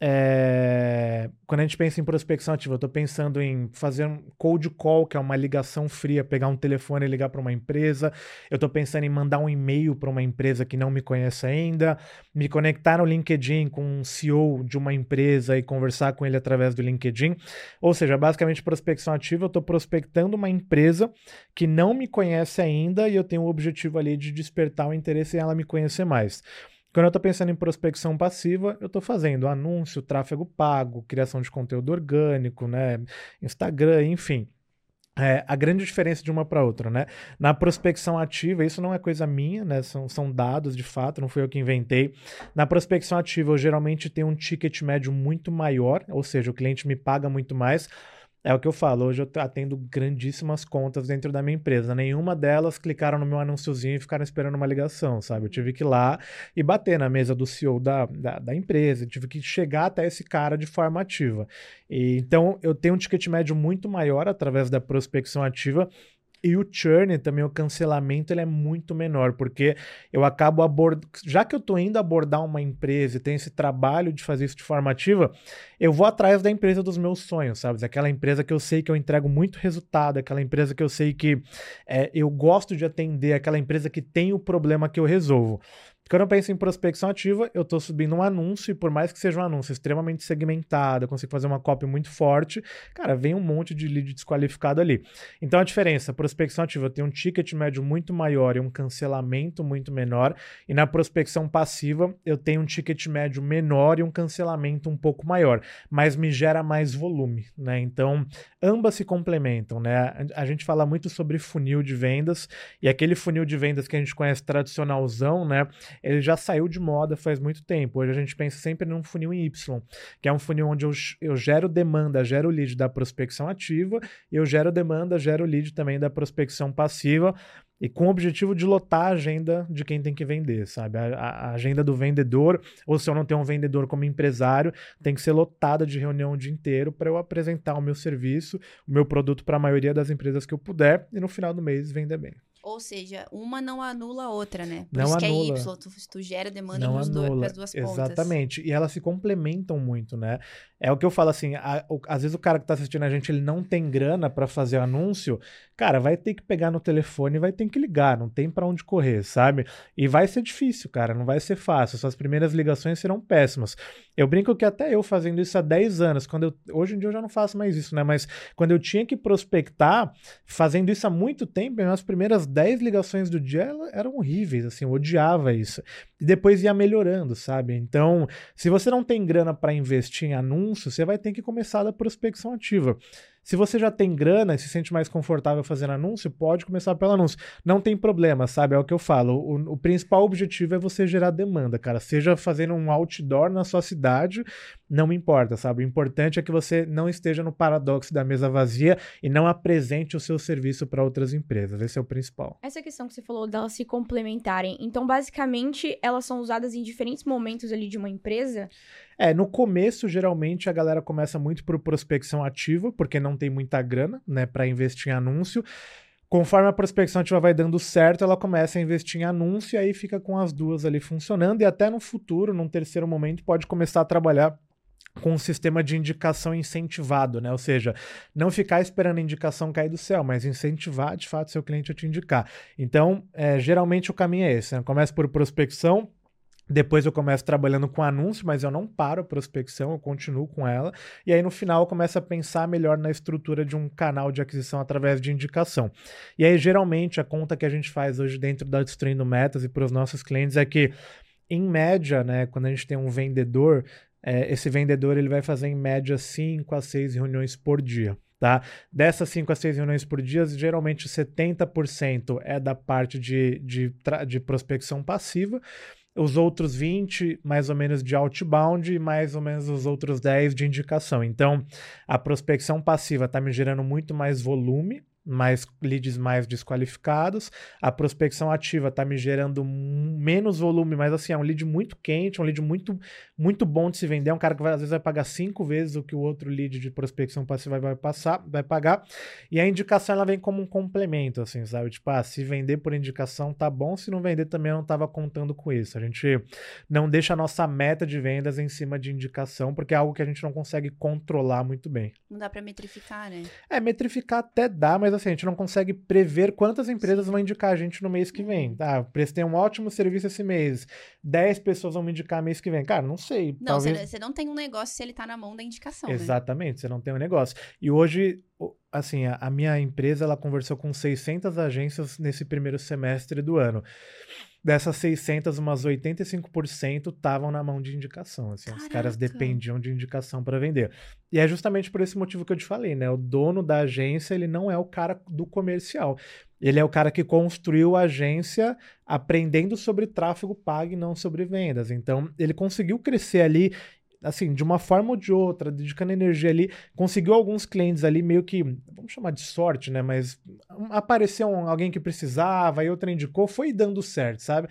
é, quando a gente pensa em prospecção ativa, eu estou pensando em fazer um cold call, que é uma ligação fria, pegar um telefone e ligar para uma empresa. Eu estou pensando em mandar um e-mail para uma empresa que não me conhece ainda, me conectar no LinkedIn com um CEO de uma empresa e conversar com ele através do LinkedIn. Ou seja, basicamente prospecção ativa, eu estou prospectando uma empresa que não me conhece ainda e eu tenho o objetivo ali de despertar o interesse em ela me conhecer mais. Quando eu estou pensando em prospecção passiva, eu estou fazendo anúncio, tráfego pago, criação de conteúdo orgânico, né? Instagram, enfim. É, a grande diferença de uma para outra, né? Na prospecção ativa, isso não é coisa minha, né? São, são dados de fato, não fui eu que inventei. Na prospecção ativa, eu geralmente tenho um ticket médio muito maior, ou seja, o cliente me paga muito mais é o que eu falo, hoje eu atendo grandíssimas contas dentro da minha empresa. Nenhuma delas clicaram no meu anúnciozinho e ficaram esperando uma ligação, sabe? Eu tive que ir lá e bater na mesa do CEO da, da, da empresa, eu tive que chegar até esse cara de forma ativa. E, então, eu tenho um ticket médio muito maior através da prospecção ativa e o churn também, o cancelamento, ele é muito menor, porque eu acabo abordando. Já que eu estou indo abordar uma empresa e tenho esse trabalho de fazer isso de forma ativa, eu vou atrás da empresa dos meus sonhos, sabe? Aquela empresa que eu sei que eu entrego muito resultado, aquela empresa que eu sei que é, eu gosto de atender, aquela empresa que tem o problema que eu resolvo. Quando eu penso em prospecção ativa, eu estou subindo um anúncio, e por mais que seja um anúncio extremamente segmentado, eu consigo fazer uma copy muito forte, cara, vem um monte de lead desqualificado ali. Então a diferença, prospecção ativa tem um ticket médio muito maior e um cancelamento muito menor, e na prospecção passiva eu tenho um ticket médio menor e um cancelamento um pouco maior, mas me gera mais volume, né? Então, ambas se complementam, né? A gente fala muito sobre funil de vendas, e aquele funil de vendas que a gente conhece tradicionalzão, né? Ele já saiu de moda faz muito tempo. Hoje a gente pensa sempre num funil em Y, que é um funil onde eu, eu gero demanda, gero lead da prospecção ativa, e eu gero demanda, gero lead também da prospecção passiva, e com o objetivo de lotar a agenda de quem tem que vender, sabe? A, a, agenda do vendedor, ou se eu não tenho um vendedor como empresário, tem que ser lotada de reunião o dia inteiro para eu apresentar o meu serviço, o meu produto para a maioria das empresas que eu puder e no final do mês vender bem. Ou seja, uma não anula a outra, né? Por não isso anula. que é Y, tu, tu gera demanda não para anula. as duas pontas. Exatamente. E elas se complementam muito, né? É o que eu falo assim, a, o, às vezes o cara que tá assistindo a gente, ele não tem grana para fazer anúncio, cara, vai ter que pegar no telefone e vai ter que ligar, não tem para onde correr, sabe? E vai ser difícil, cara, não vai ser fácil. Suas primeiras ligações serão péssimas. Eu brinco que até eu fazendo isso há 10 anos, quando eu, hoje em dia eu já não faço mais isso, né? Mas quando eu tinha que prospectar, fazendo isso há muito tempo, minhas primeiras 10 ligações do dia eram horríveis, assim, eu odiava isso. E depois ia melhorando, sabe? Então, se você não tem grana para investir em anúncio, você vai ter que começar da prospecção ativa. Se você já tem grana e se sente mais confortável fazendo anúncio, pode começar pelo anúncio. Não tem problema, sabe? É o que eu falo. O, o, principal objetivo é você gerar demanda, cara. Seja fazendo um outdoor na sua cidade, não importa, sabe? O importante é que você não esteja no paradoxo da mesa vazia e não apresente o seu serviço para outras empresas. Esse é o principal. Essa questão que você falou delas se complementarem. Então, basicamente, elas são usadas em diferentes momentos ali de uma empresa? É, no começo, geralmente, a galera começa muito por prospecção ativa, porque não tem muita grana, né, para investir em anúncio. Conforme a prospecção ativa vai dando certo, ela começa a investir em anúncio e aí fica com as duas ali funcionando. E até no futuro, num terceiro momento, pode começar a trabalhar com um sistema de indicação incentivado, né? Ou seja, não ficar esperando a indicação cair do céu, mas incentivar de fato seu cliente a te indicar. Então, é, geralmente o caminho é esse: né? começa por prospecção, depois eu começo trabalhando com anúncio, mas eu não paro a prospecção, eu continuo com ela. E aí no final eu começo a pensar melhor na estrutura de um canal de aquisição através de indicação. E aí geralmente a conta que a gente faz hoje dentro da Destruindo Metas e para os nossos clientes é que em média, né, quando a gente tem um vendedor, é, esse vendedor ele vai fazer em média 5 a 6 reuniões por dia. Tá? Dessas 5 a 6 reuniões por dia, geralmente 70% é da parte de, de, de prospecção passiva os outros 20 mais ou menos de outbound e mais ou menos os outros 10 de indicação. Então, a prospecção passiva está me gerando muito mais volume mais leads mais desqualificados. A prospecção ativa está me gerando menos volume, mas assim, é um lead muito quente, um lead muito, muito bom de se vender. É um cara que vai, às vezes vai pagar cinco vezes o que o outro lead de prospecção passiva vai passar, vai pagar. E a indicação ela vem como um complemento, assim, sabe? Tipo, ah, se vender por indicação tá bom, se não vender também eu não estava contando com isso. A gente não deixa a nossa meta de vendas em cima de indicação, porque é algo que a gente não consegue controlar muito bem. Não dá para metrificar, né? É, metrificar até dá, mas assim, a gente não consegue prever quantas empresas vão indicar a gente no mês que vem. Tá, prestei um ótimo serviço esse mês. 10 pessoas vão me indicar mês que vem. Cara, não sei. Não, talvez... você não tem um negócio se ele tá na mão da indicação. Né? Exatamente, né? você não tem um negócio. E hoje, assim, a, a minha empresa ela conversou com 600 agências nesse primeiro semestre do ano. Dessas 600, umas 85% estavam na mão de indicação. Assim, os caras dependiam de indicação para vender. E é justamente por esse motivo que eu te falei, né? O dono da agência, ele não é o cara do comercial. Ele é o cara que construiu a agência aprendendo sobre tráfego pago e não sobre vendas. Então, ele conseguiu crescer ali assim, de uma forma ou de outra, dedicando energia ali, conseguiu alguns clientes ali meio que, vamos chamar de sorte, né? Mas apareceu alguém que precisava e outra indicou, foi dando certo, sabe?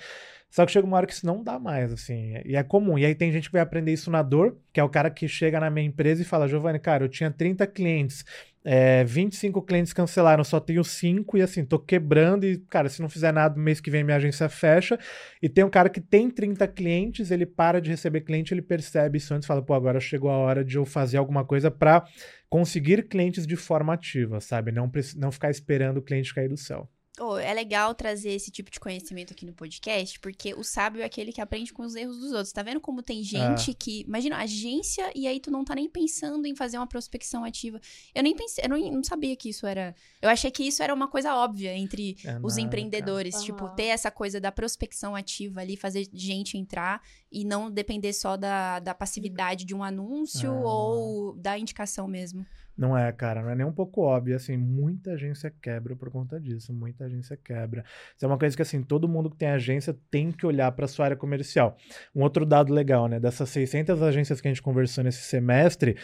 Só que chega uma hora que isso não dá mais, assim, e é comum. E aí tem gente que vai aprender isso na dor, que é o cara que chega na minha empresa e fala, Giovanni, cara, eu tinha 30 clientes, é, 25 clientes cancelaram, só tenho 5 e assim, tô quebrando e, cara, se não fizer nada, mês que vem minha agência fecha. E tem um cara que tem 30 clientes, ele para de receber cliente, ele percebe isso antes e fala, pô, agora chegou a hora de eu fazer alguma coisa para conseguir clientes de forma ativa, sabe? Não, não ficar esperando o cliente cair do céu. Oh, é legal trazer esse tipo de conhecimento aqui no podcast, porque o sábio é aquele que aprende com os erros dos outros. Tá vendo como tem gente ah. que. Imagina, agência, e aí tu não tá nem pensando em fazer uma prospecção ativa. Eu nem pensei, eu não, não sabia que isso era. Eu achei que isso era uma coisa óbvia entre é os nada, empreendedores. Cara. Tipo, ter essa coisa da prospecção ativa ali, fazer gente entrar e não depender só da, da passividade de um anúncio ah. ou da indicação mesmo. Não é, cara, não é nem um pouco óbvio. Assim, muita agência quebra por conta disso. Muita agência quebra. Isso é uma coisa que, assim, todo mundo que tem agência tem que olhar para sua área comercial. Um outro dado legal, né? Dessas 600 agências que a gente conversou nesse semestre,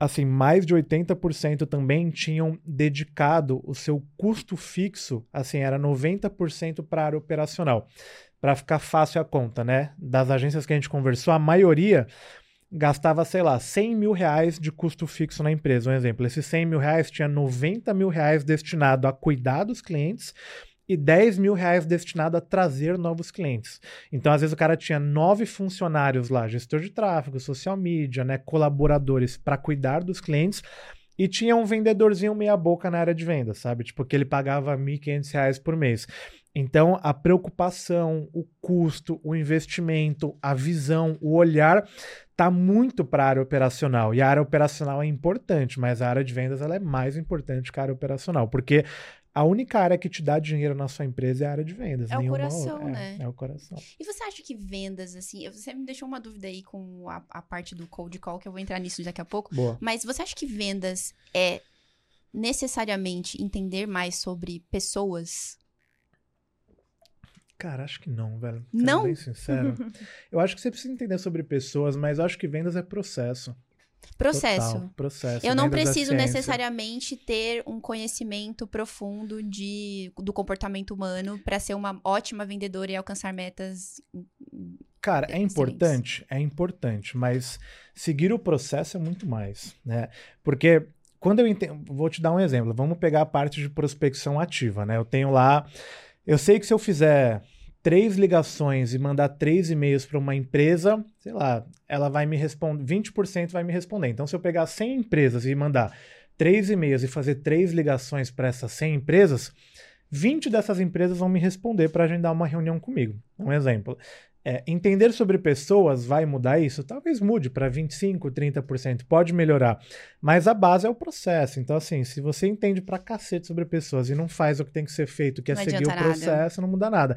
assim, mais de 80% também tinham dedicado o seu custo fixo, assim, era 90% para a área operacional. Para ficar fácil a conta, né? Das agências que a gente conversou, a maioria gastava, sei lá, 100 mil reais de custo fixo na empresa. Um exemplo, esses 100 mil reais tinha 90 mil reais destinado a cuidar dos clientes e 10 mil reais destinado a trazer novos clientes. Então, às vezes, o cara tinha nove funcionários lá, gestor de tráfego, social media, né, colaboradores para cuidar dos clientes. E tinha um vendedorzinho meia boca na área de venda, sabe? Tipo, que ele pagava R$ 1.500 por mês. Então, a preocupação, o custo, o investimento, a visão, o olhar está muito para a área operacional. E a área operacional é importante, mas a área de vendas ela é mais importante que a área operacional, porque a única área que te dá dinheiro na sua empresa é a área de vendas. É o coração, é, né? É o coração. E você acha que vendas, assim, você me deixou uma dúvida aí com a, a parte do cold call, que eu vou entrar nisso daqui a pouco. Boa. Mas você acha que vendas é necessariamente entender mais sobre pessoas? Cara, acho que não, velho. Sendo não? bem sincero. [LAUGHS] eu acho que você precisa entender sobre pessoas, mas acho que vendas é processo. Processo. Total, processo. Eu não é preciso necessariamente ter um conhecimento profundo de, do comportamento humano para ser uma ótima vendedora e alcançar metas. Cara, é importante, é importante, mas seguir o processo é muito mais, né? Porque quando eu entendo, vou te dar um exemplo. Vamos pegar a parte de prospecção ativa, né? Eu tenho lá eu sei que se eu fizer três ligações e mandar três e-mails para uma empresa, sei lá, ela vai me responder, 20% vai me responder. Então, se eu pegar 100 empresas e mandar três e-mails e fazer três ligações para essas 100 empresas, 20 dessas empresas vão me responder para agendar uma reunião comigo. Um exemplo. É, entender sobre pessoas vai mudar isso? Talvez mude para 25%, 30%, pode melhorar. Mas a base é o processo. Então, assim, se você entende pra cacete sobre pessoas e não faz o que tem que ser feito, que é Não seguir o adianta nada. processo, não muda nada.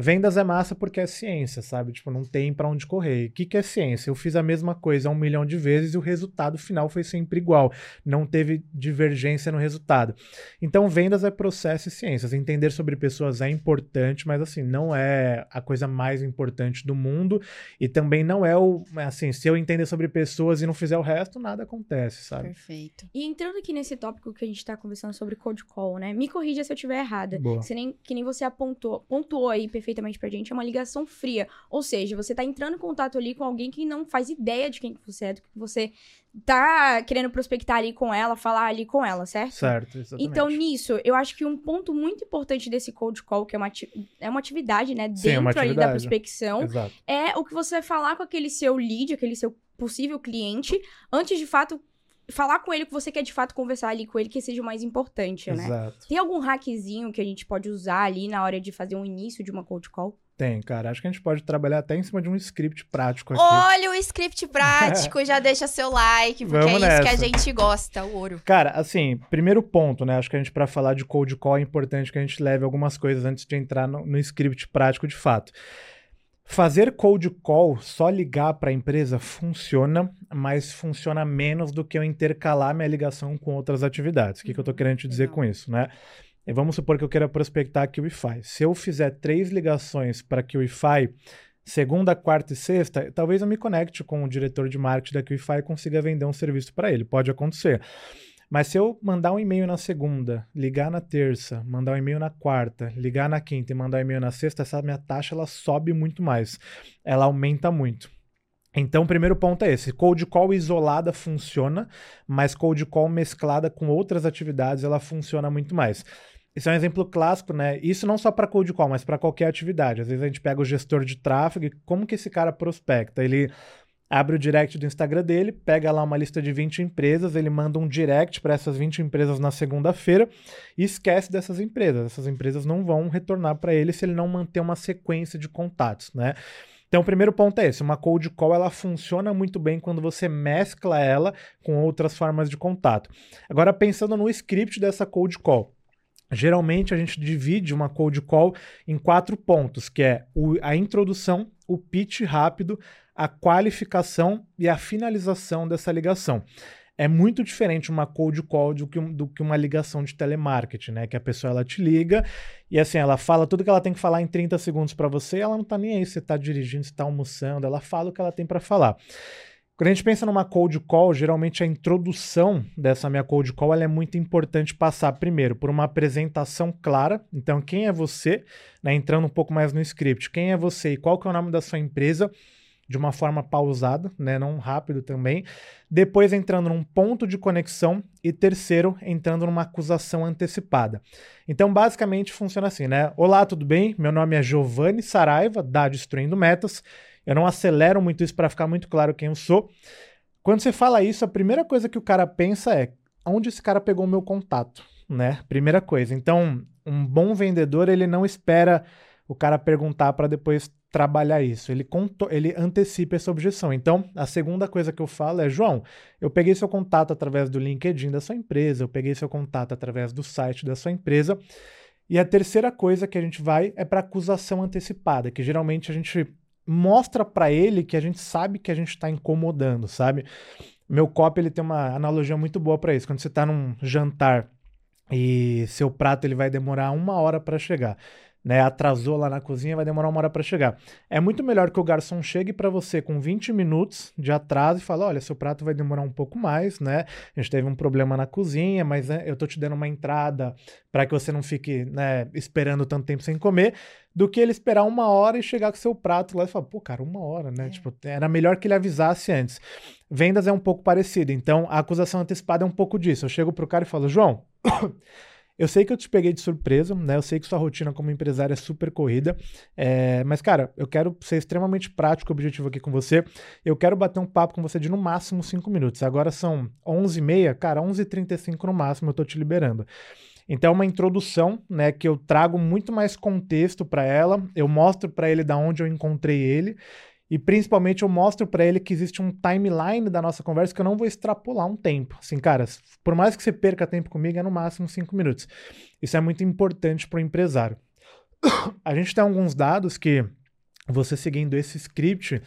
Vendas é massa porque é ciência, sabe? Tipo, não tem pra onde correr. O que, que é ciência? Eu fiz a mesma coisa um milhão de vezes e o resultado final foi sempre igual. Não teve divergência no resultado. Então, vendas é processo e ciências. Entender sobre pessoas é importante, mas assim, não é a coisa mais importante do mundo. E também não é o. Assim, se eu entender sobre pessoas e não fizer o resto, nada acontece, sabe? Perfeito. E entrando aqui nesse tópico que a gente tá conversando sobre cold call, né? Me corrija se eu estiver errada. Boa. Se nem, que nem você apontou, pontuou aí perfeitamente pra gente, é uma ligação fria. Ou seja, você tá entrando em contato ali com alguém que não faz ideia de quem que você é, do que você tá querendo prospectar ali com ela, falar ali com ela, certo? Certo, exatamente. Então, nisso, eu acho que um ponto muito importante desse cold call, que é uma, é uma atividade, né, Sim, é dentro ali da atividade. prospecção, Exato. é o que você vai falar com aquele seu lead, aquele seu possível cliente, antes de fato falar com ele que você quer de fato conversar ali com ele, que seja o mais importante, né? Exato. Tem algum hackzinho que a gente pode usar ali na hora de fazer um início de uma cold call? Tem, cara. Acho que a gente pode trabalhar até em cima de um script prático aqui. Olha o script prático, [LAUGHS] já deixa seu like, porque Vamos é isso que a nessa. gente gosta, o ouro. Cara, assim, primeiro ponto, né? Acho que a gente, pra falar de cold call, é importante que a gente leve algumas coisas antes de entrar no, no script prático de fato. Fazer cold call, só ligar para a empresa, funciona, mas funciona menos do que eu intercalar minha ligação com outras atividades. O que, que eu tô Uhum, querendo te dizer legal. com isso, né? E vamos supor que eu queira prospectar a QIFI. Se eu fizer três ligações para a QIFI, segunda, quarta e sexta, talvez eu me conecte com o diretor de marketing da QIFI e consiga vender um serviço para ele. Pode acontecer. Mas se eu mandar um e-mail na segunda, ligar na terça, mandar um e-mail na quarta, ligar na quinta e mandar um e-mail na sexta, essa minha taxa ela sobe muito mais. Ela aumenta muito. Então, o primeiro ponto é esse: cold call isolada funciona, mas cold call mesclada com outras atividades ela funciona muito mais. Isso é um exemplo clássico, né? Isso não só para cold call, mas para qualquer atividade. Às vezes a gente pega o gestor de tráfego e como que esse cara prospecta? Ele abre o direct do Instagram dele, pega lá uma lista de 20 empresas, ele manda um direct para essas 20 empresas na segunda-feira e esquece dessas empresas. Essas empresas não vão retornar para ele se ele não manter uma sequência de contatos, né? Então, o primeiro ponto é esse: uma cold call ela funciona muito bem quando você mescla ela com outras formas de contato. Agora, pensando no script dessa cold call. Geralmente a gente divide uma cold call em quatro pontos, que é a introdução, o pitch rápido, a qualificação e a finalização dessa ligação. É muito diferente uma cold call do que, do que uma ligação de telemarketing, né? Que a pessoa ela te liga e assim, ela fala tudo que ela tem que falar em 30 segundos para você, ela não tá nem aí se tá dirigindo, se tá almoçando, ela fala o que ela tem para falar. Quando a gente pensa numa cold call, geralmente a introdução dessa minha cold call é muito importante passar primeiro por uma apresentação clara. Então, quem é você? Né, entrando um pouco mais no script. Quem é você e qual que é o nome da sua empresa? De uma forma pausada, né, não rápido também. Depois entrando num ponto de conexão e terceiro entrando numa acusação antecipada. Então, basicamente funciona assim, né? Olá, tudo bem? Meu nome é Giovanni Saraiva, da Destruindo Metas. Eu não acelero muito isso para ficar muito claro quem eu sou. Quando você fala isso, a primeira coisa que o cara pensa é: onde esse cara pegou o meu contato, né? Primeira coisa. Então, um bom vendedor, ele não espera o cara perguntar para depois trabalhar isso. Ele, ele antecipa essa objeção. Então, a segunda coisa que eu falo é: João, eu peguei seu contato através do LinkedIn da sua empresa, eu peguei seu contato através do site da sua empresa. E a terceira coisa que a gente vai é para acusação antecipada, que geralmente a gente mostra para ele que a gente sabe que a gente está incomodando, sabe? Meu copy ele tem uma analogia muito boa para isso. Quando você está num jantar e seu prato ele vai demorar uma hora para chegar, né? Atrasou lá na cozinha, vai demorar uma hora para chegar. É muito melhor que o garçom chegue para você com 20 minutos de atraso e fale: olha, seu prato vai demorar um pouco mais, né? A gente teve um problema na cozinha, mas né, eu tô te dando uma entrada para que você não fique né, esperando tanto tempo sem comer, do que ele esperar uma hora e chegar com seu prato lá e falar, pô, cara, uma hora, né? É. Tipo, era melhor que ele avisasse antes. Vendas é um pouco parecido, então a acusação antecipada é um pouco disso. Eu chego pro cara e falo, João, Eu sei que eu te peguei de surpresa, né? Eu sei que sua rotina como empresário é super corrida. É... Mas, cara, eu quero ser extremamente prático e objetivo aqui com você. Eu quero bater um papo com você de no máximo 5 minutos. Agora são 11h30, cara, 11h35 no máximo eu tô te liberando. Então é uma introdução, né, que eu trago muito mais contexto para ela, eu mostro para ele da onde eu encontrei ele e principalmente eu mostro para ele que existe um timeline da nossa conversa que eu não vou extrapolar um tempo. Assim, cara, por mais que você perca tempo comigo, é no máximo cinco minutos. Isso é muito importante para o empresário. [COUGHS] A gente tem alguns dados que você seguindo esse script,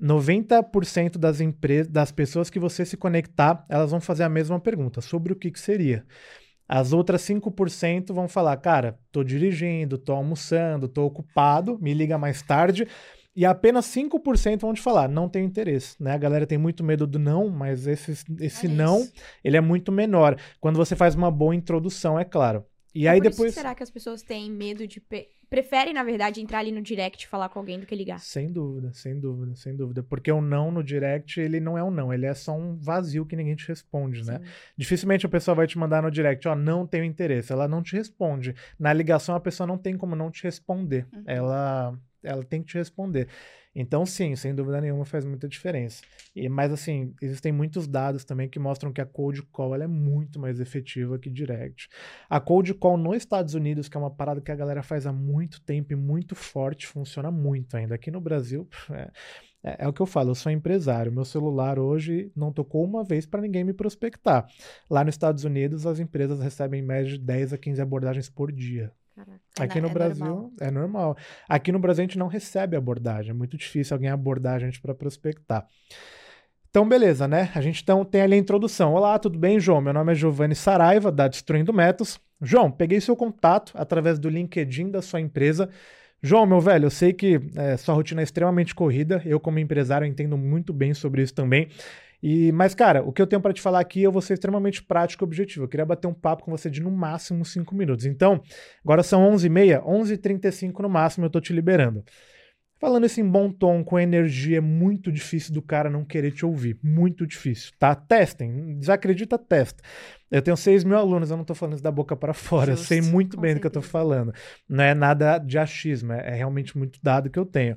90% das empresas, das pessoas que você se conectar, elas vão fazer a mesma pergunta sobre o que, que seria. As outras 5% vão falar, cara, tô dirigindo, tô almoçando, tô ocupado, me liga mais tarde. E apenas 5% vão te falar, não tenho interesse, né? A galera tem muito medo do não, mas esse, esse não, ele é muito menor. Quando você faz uma boa introdução, é claro. E é aí depois. Será que as pessoas têm medo de. Pe... Preferem, na verdade, entrar ali no direct e falar com alguém do que ligar? Sem dúvida, sem dúvida, sem dúvida. Porque o não no direct, ele não é um não, ele é só um vazio que ninguém te responde, né? Sim. Dificilmente a pessoa vai te mandar no direct, ó, não tenho interesse. Ela não te responde. Na ligação, a pessoa não tem como não te responder. Uhum. Ela ela tem que te responder. Então, sim, sem dúvida nenhuma faz muita diferença. E, mas, assim, existem muitos dados também que mostram que a cold call é muito mais efetiva que direct. A cold call nos Estados Unidos, que é uma parada que a galera faz há muito tempo e muito forte, funciona muito ainda. Aqui no Brasil, é, é, é o que eu falo, eu sou empresário. Meu celular hoje não tocou uma vez para ninguém me prospectar. Lá nos Estados Unidos, as empresas recebem em média de 10 a 15 abordagens por dia. Caraca. Aqui é, no é Brasil normal. é normal. Aqui no Brasil a gente não recebe abordagem. É muito difícil alguém abordar a gente para prospectar. Então, beleza, né? A gente então tem ali a introdução. Olá, tudo bem, João? Meu nome é Giovanni Saraiva, da Destruindo Métodos. João, peguei seu contato através do LinkedIn da sua empresa. João, meu velho, eu sei que é, sua rotina é extremamente corrida. Eu, como empresário, entendo muito bem sobre isso também. E, mas, cara, o que eu tenho para te falar aqui, eu vou ser extremamente prático e objetivo. Eu queria bater um papo com você de no máximo 5 minutos. Então, agora são 11h30, 11h35 no máximo, eu tô te liberando. Falando assim em bom tom, com energia, é muito difícil do cara não querer te ouvir. Muito difícil, tá? Testem. Desacredita, testa. Eu tenho 6 mil alunos, eu não tô falando isso da boca para fora. Justo, eu sei muito bem certeza. do que eu tô falando. Não é nada de achismo, é, é realmente muito dado que eu tenho.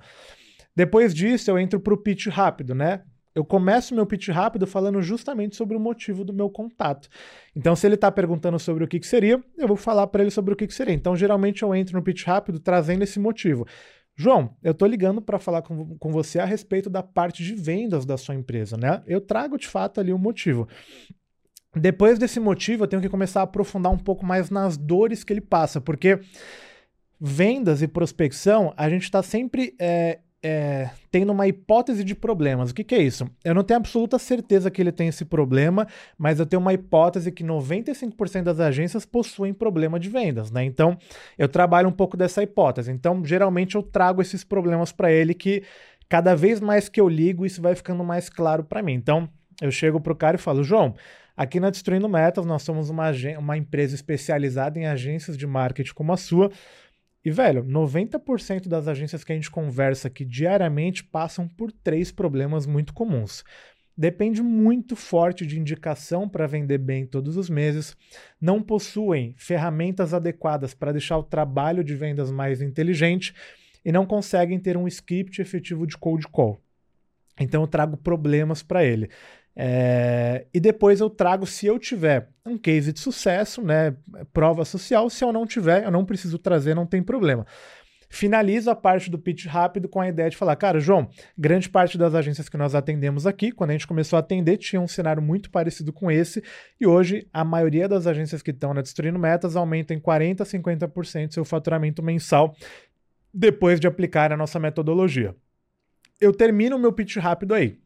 Depois disso, eu entro pro pitch rápido, né? Eu começo meu pitch rápido falando justamente sobre o motivo do meu contato. Então, se ele está perguntando sobre o que, que seria, eu vou falar para ele sobre o que, que seria. Então, geralmente eu entro no pitch rápido trazendo esse motivo. João, eu estou ligando para falar com, com você a respeito da parte de vendas da sua empresa, né? Eu trago de fato ali o motivo. Depois desse motivo, eu tenho que começar a aprofundar um pouco mais nas dores que ele passa, porque vendas e prospecção, a gente está sempre é, é, tendo uma hipótese de problemas. O que, que, é isso? Eu não tenho absoluta certeza que ele tem esse problema, mas eu tenho uma hipótese que 95% das agências possuem problema de vendas, né? Então, eu trabalho um pouco dessa hipótese. Então, geralmente eu trago esses problemas para ele que cada vez mais que eu ligo, isso vai ficando mais claro para mim. Então, eu chego pro cara e falo: "João, aqui na Destruindo Metas, nós somos uma, uma empresa especializada em agências de marketing como a sua. E, velho, 90% das agências que a gente conversa aqui diariamente passam por três problemas muito comuns. Depende muito forte de indicação para vender bem todos os meses, não possuem ferramentas adequadas para deixar o trabalho de vendas mais inteligente e não conseguem ter um script efetivo de cold call. Então eu trago problemas para ele. É, e depois eu trago, se eu tiver um case de sucesso, né, prova social, se eu não tiver, eu não preciso trazer, não tem problema. Finalizo a parte do pitch rápido com a ideia de falar, cara, João, grande parte das agências que nós atendemos aqui, quando a gente começou a atender, tinha um cenário muito parecido com esse, e hoje a maioria das agências que estão na Destruindo Metas aumentam em 40% a 50% seu faturamento mensal depois de aplicar a nossa metodologia. Eu termino o meu pitch rápido aí.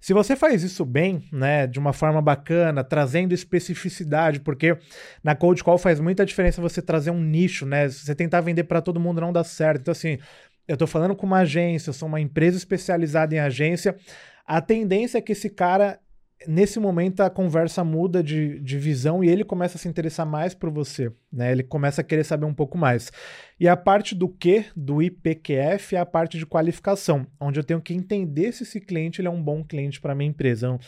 Se você faz isso bem, né, de uma forma bacana, trazendo especificidade, porque na cold call faz muita diferença você trazer um nicho, né? Se você tentar vender para todo mundo não dá certo. Então assim, eu estou falando com uma agência, eu sou uma empresa especializada em agência, a tendência é que esse cara nesse momento a conversa muda de, de visão e ele começa a se interessar mais por você, né? Ele começa a querer saber um pouco mais. E a parte do que do IPQF é a parte de qualificação, onde eu tenho que entender se esse cliente ele é um bom cliente para minha empresa.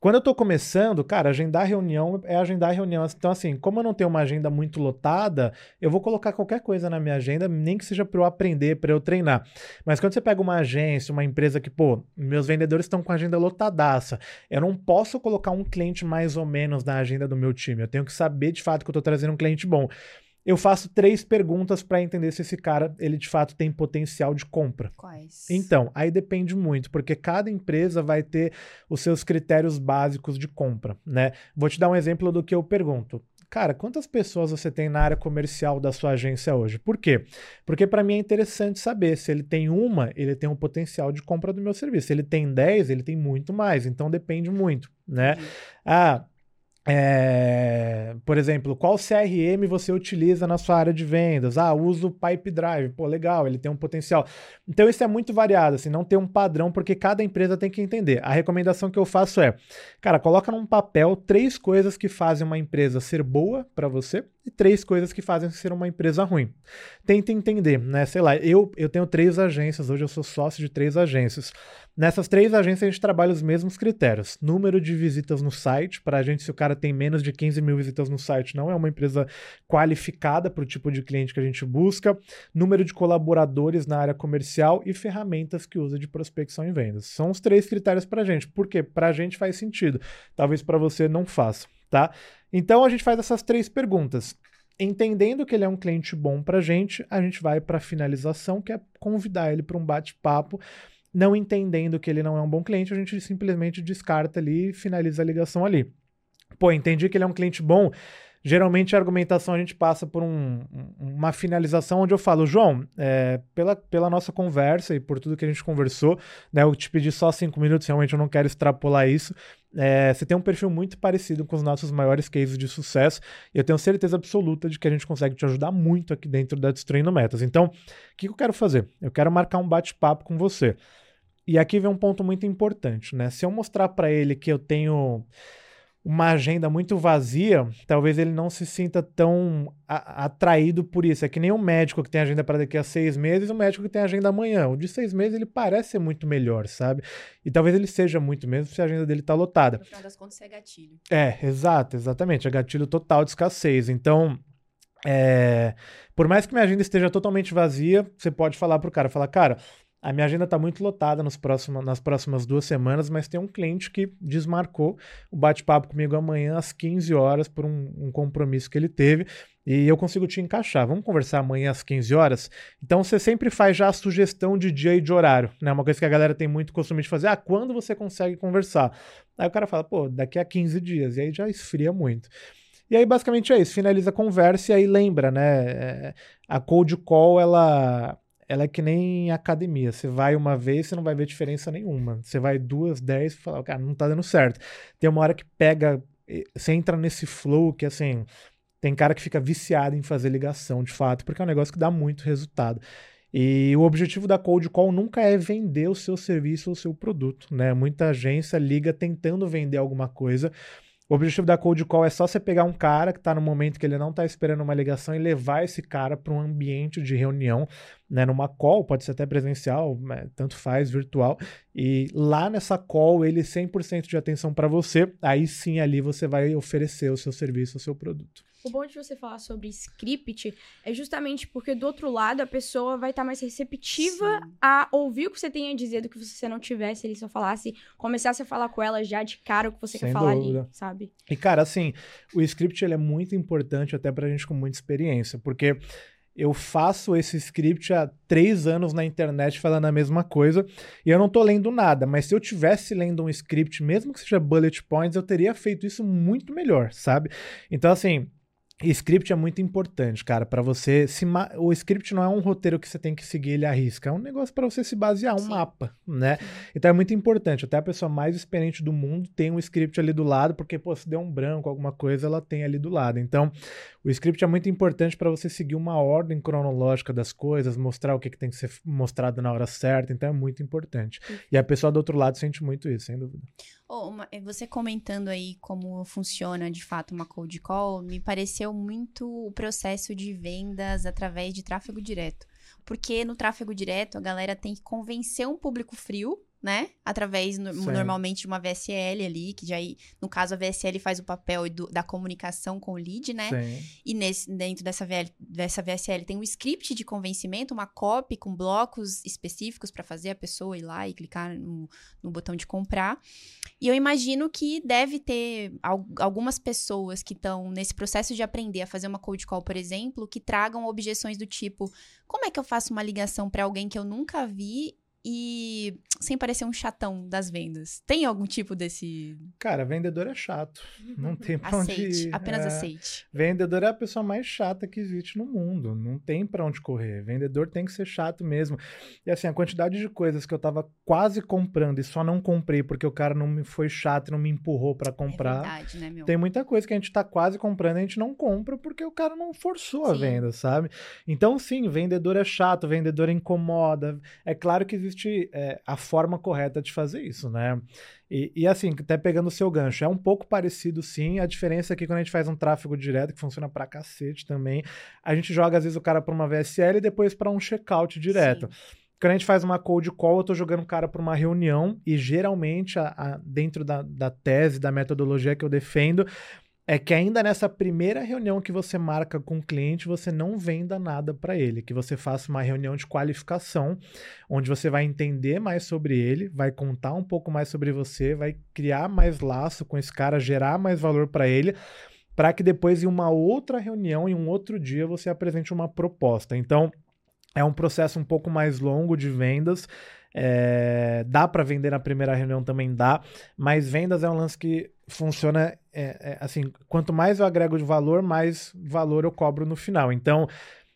Quando eu tô começando, cara, agendar reunião é agendar reunião. Então, assim, como eu não tenho uma agenda muito lotada, eu vou colocar qualquer coisa na minha agenda, nem que seja para eu aprender, para eu treinar. Mas quando você pega uma agência, uma empresa que, pô, meus vendedores estão com a agenda lotadaça, eu não posso colocar um cliente mais ou menos na agenda do meu time. Eu tenho que saber de fato que eu tô trazendo um cliente bom eu faço três perguntas para entender se esse cara ele de fato tem potencial de compra. Quais? Então, aí depende muito, porque cada empresa vai ter os seus critérios básicos de compra, né? Vou te dar um exemplo do que eu pergunto. Cara, quantas pessoas você tem na área comercial da sua agência hoje? Por quê? Porque para mim é interessante saber se ele tem uma, ele tem um potencial de compra do meu serviço. Se ele tem 10, ele tem muito mais. Então depende muito, né? Uhum. Ah, é, por exemplo, qual CRM você utiliza na sua área de vendas? Ah, uso Pipe Drive. Pô, legal, ele tem um potencial. Então, isso é muito variado, assim, não tem um padrão, porque cada empresa tem que entender. A recomendação que eu faço é, cara, coloca num papel três coisas que fazem uma empresa ser boa para você e três coisas que fazem ser uma empresa ruim. Tenta entender, né? Sei lá, eu, eu tenho três agências, hoje eu sou sócio de três agências. Nessas três agências a gente trabalha os mesmos critérios. Número de visitas no site, para a gente, se o cara tem menos de 15 mil visitas no site, não é uma empresa qualificada para o tipo de cliente que a gente busca. Número de colaboradores na área comercial e ferramentas que usa de prospecção e vendas. São os três critérios para a gente. Por quê? Para a gente faz sentido. Talvez para você não faça, tá? Então a gente faz essas três perguntas. Entendendo que ele é um cliente bom para gente, a gente vai para a finalização, que é convidar ele para um bate-papo. Não entendendo que ele não é um bom cliente, a gente simplesmente descarta ali e finaliza a ligação ali. Pô, entendi que ele é um cliente bom. Geralmente a argumentação a gente passa por um, uma finalização onde eu falo, João, é, pela, pela nossa conversa e por tudo que a gente conversou, né, eu te pedi só cinco minutos, realmente eu não quero extrapolar isso, é, você tem um perfil muito parecido com os nossos maiores cases de sucesso e eu tenho certeza absoluta de que a gente consegue te ajudar muito aqui dentro da Destruindo Metas. Então, o que eu quero fazer? Eu quero marcar um bate-papo com você. E aqui vem um ponto muito importante, né? Se eu mostrar para ele que eu tenho uma agenda muito vazia, talvez ele não se sinta tão a, atraído por isso. É que nem um médico que tem agenda para daqui a seis meses, um médico que tem agenda amanhã. O de seis meses ele parece ser muito melhor, sabe? E talvez ele seja muito mesmo se a agenda dele tá lotada. No final das contas, é gatilho. É, exato, exatamente. É gatilho total de escassez. Então. É, por mais que minha agenda esteja totalmente vazia, você pode falar pro cara, falar, cara, a minha agenda está muito lotada nas próximas duas semanas, mas tem um cliente que desmarcou o bate-papo comigo amanhã às 15 horas por um, um, compromisso que ele teve e eu consigo te encaixar. Vamos conversar amanhã às 15 horas? Então você sempre faz já a sugestão de dia e de horário, né? Uma coisa que a galera tem muito costume de fazer, ah, quando você consegue conversar? Aí o cara fala, pô, daqui a 15 dias, e aí já esfria muito. E aí, basicamente é isso. Finaliza a conversa e aí lembra, né? É, a cold call, ela, ela é que nem academia. Você vai uma vez, você não vai ver diferença nenhuma. Você vai duas, dez, fala, cara, não tá dando certo. Tem uma hora que pega, você entra nesse flow que assim, tem cara que fica viciado em fazer ligação, de fato, porque é um negócio que dá muito resultado. E o objetivo da Cold Call nunca é vender o seu serviço ou o seu produto, né? Muita agência liga tentando vender alguma coisa, o objetivo da cold call é só você pegar um cara que está no momento que ele não está esperando uma ligação e levar esse cara para um ambiente de reunião, né, numa call, pode ser até presencial, né, tanto faz, virtual, e lá nessa call ele 100% de atenção para você, aí sim ali você vai oferecer o seu serviço, o seu produto. O bom de você falar sobre script é justamente porque do outro lado a pessoa vai estar tá mais receptiva Sim. a ouvir o que você tem a dizer do que se você não tivesse, ele só falasse, começasse a falar com ela já de cara o que você Sem quer falar dúvida. ali, sabe? E cara, assim, o script ele é muito importante até pra gente com muita experiência, porque eu faço esse script há três anos na internet falando a mesma coisa e eu não tô lendo nada, mas se eu tivesse lendo um script, mesmo que seja bullet points, eu teria feito isso muito melhor, sabe? Então, assim, script é muito importante, cara, para você se ma... o script não é um roteiro que você tem que seguir ele à risca, é um negócio para você se basear, um Sim. mapa, né? Então é muito importante, até a pessoa mais experiente do mundo tem um script ali do lado, porque pô, se der um branco, alguma coisa, ela tem ali do lado. Então, o script é muito importante para você seguir uma ordem cronológica das coisas, mostrar o que, que tem que ser mostrado na hora certa, então é muito importante. E a pessoa do outro lado sente muito isso, sem dúvida. Oh, uma, eh, você comentando aí como funciona de fato uma cold call, me pareceu muito o processo de vendas através de tráfego direto. Porque no tráfego direto a galera tem que convencer um público frio né? Através, no- normalmente, de uma VSL ali, que já, aí, no caso, a VSL faz o papel do- da comunicação com o lead, né? Sim. E nesse, dentro dessa, VL, dessa VSL tem um script de convencimento, uma copy com blocos específicos para fazer a pessoa ir lá e clicar no, no botão de comprar. E eu imagino que deve ter al- algumas pessoas que estão nesse processo de aprender a fazer uma cold call, por exemplo, que tragam objeções do tipo: como é que eu faço uma ligação para alguém que eu nunca vi e sem parecer um chatão das vendas? Tem algum tipo desse. Cara, vendedor é chato. Não tem pra onde Aceite, ir. apenas É. aceite. Vendedor é a pessoa mais chata que existe no mundo. Não tem pra onde correr. Vendedor tem que ser chato mesmo. E assim, a quantidade de coisas que eu tava quase comprando e só não comprei porque o cara não me foi chato e não me empurrou pra É comprar. verdade, né, meu? Tem muita coisa que a gente tá quase comprando e a gente não compra porque o cara não forçou a Sim. venda, sabe? Então, sim, vendedor é chato, vendedor incomoda. É claro que existe é, a forma correta de fazer isso, né? E, e, assim, até pegando o seu gancho, é um pouco parecido sim. A diferença é que quando a gente faz um tráfego direto, que funciona pra cacete também, a gente joga às vezes o cara pra uma VSL e depois pra um checkout direto. Quando a gente faz uma cold call, eu tô jogando o cara para uma reunião e geralmente, a- a- dentro da, da tese, da metodologia que eu defendo, é que ainda nessa primeira reunião que você marca com o cliente, você não venda nada para ele, que você faça uma reunião de qualificação, onde você vai entender mais sobre ele, vai contar um pouco mais sobre você, vai criar mais laço com esse cara, gerar mais valor para ele, para que depois em uma outra reunião, em um outro dia, você apresente uma proposta. Então, é um processo um pouco mais longo de vendas. É, dá para vender na primeira reunião também dá, mas vendas é um lance que funciona é, é, assim. Quanto mais eu agrego de valor, mais valor eu cobro no final. Então,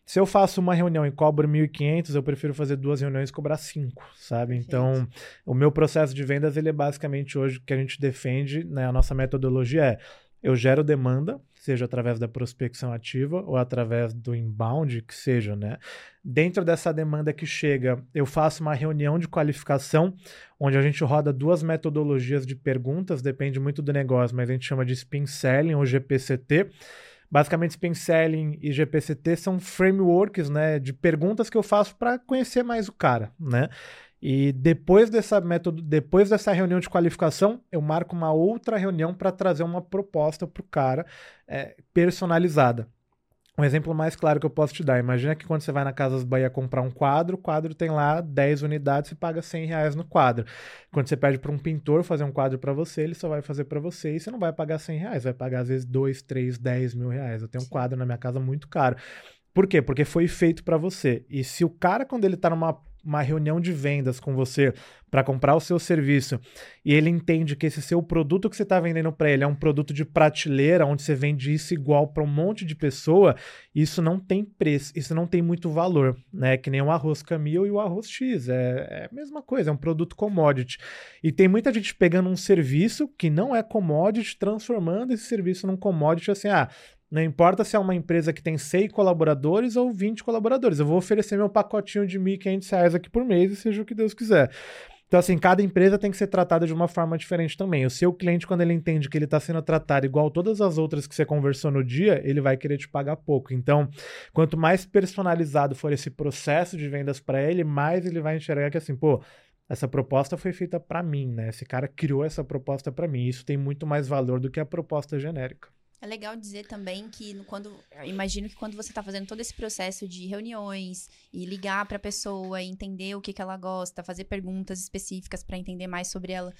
se eu faço uma reunião e cobro 1.500, eu prefiro fazer duas reuniões e cobrar cinco, sabe? Então, o meu processo de vendas ele é basicamente hoje o que a gente defende, né? A nossa metodologia é eu gero demanda, seja através da prospecção ativa ou através do inbound, que seja, né? Dentro dessa demanda que chega, eu faço uma reunião de qualificação, onde a gente roda duas metodologias de perguntas, depende muito do negócio, mas a gente chama de spin selling ou GPCT. Basicamente, spin selling e GPCT são frameworks, né, de perguntas que eu faço para conhecer mais o cara, né? E depois dessa método, depois dessa reunião de qualificação, eu marco uma outra reunião para trazer uma proposta para o cara é, personalizada. Um exemplo mais claro que eu posso te dar. Imagina que quando você vai na Casas Bahia comprar um quadro, o quadro tem lá 10 unidades, você paga 100 reais no quadro. Quando você pede para um pintor fazer um quadro para você, ele só vai fazer para você e você não vai pagar 100 reais, vai pagar às vezes 2, 3, 10 mil reais. Eu tenho um quadro na minha casa muito caro. Por quê? Porque foi feito para você. E se o cara, quando ele tá numa uma reunião de vendas com você para comprar o seu serviço e ele entende que esse seu produto que você está vendendo para ele é um produto de prateleira, onde você vende isso igual para um monte de pessoa, isso não tem preço, isso não tem muito valor, né? Que nem o arroz Camil e o arroz X, é, é a mesma coisa, é um produto commodity. E tem muita gente pegando um serviço que não é commodity, transformando esse serviço num commodity assim, ah, não importa se é uma empresa que tem 100 colaboradores ou 20 colaboradores. Eu vou oferecer meu pacotinho de R$ 1.500 aqui por mês e seja o que Deus quiser. Então, assim, cada empresa tem que ser tratada de uma forma diferente também. O seu cliente, quando ele entende que ele está sendo tratado igual todas as outras que você conversou no dia, ele vai querer te pagar pouco. Então, quanto mais personalizado for esse processo de vendas para ele, mais ele vai enxergar que, assim, pô, essa proposta foi feita para mim, né? Esse cara criou essa proposta para mim. Isso tem muito mais valor do que a proposta genérica. É legal dizer também que no- quando imagino que quando você está fazendo todo esse processo de reuniões e ligar para a pessoa entender o que, que ela gosta, fazer perguntas específicas para entender mais sobre ela,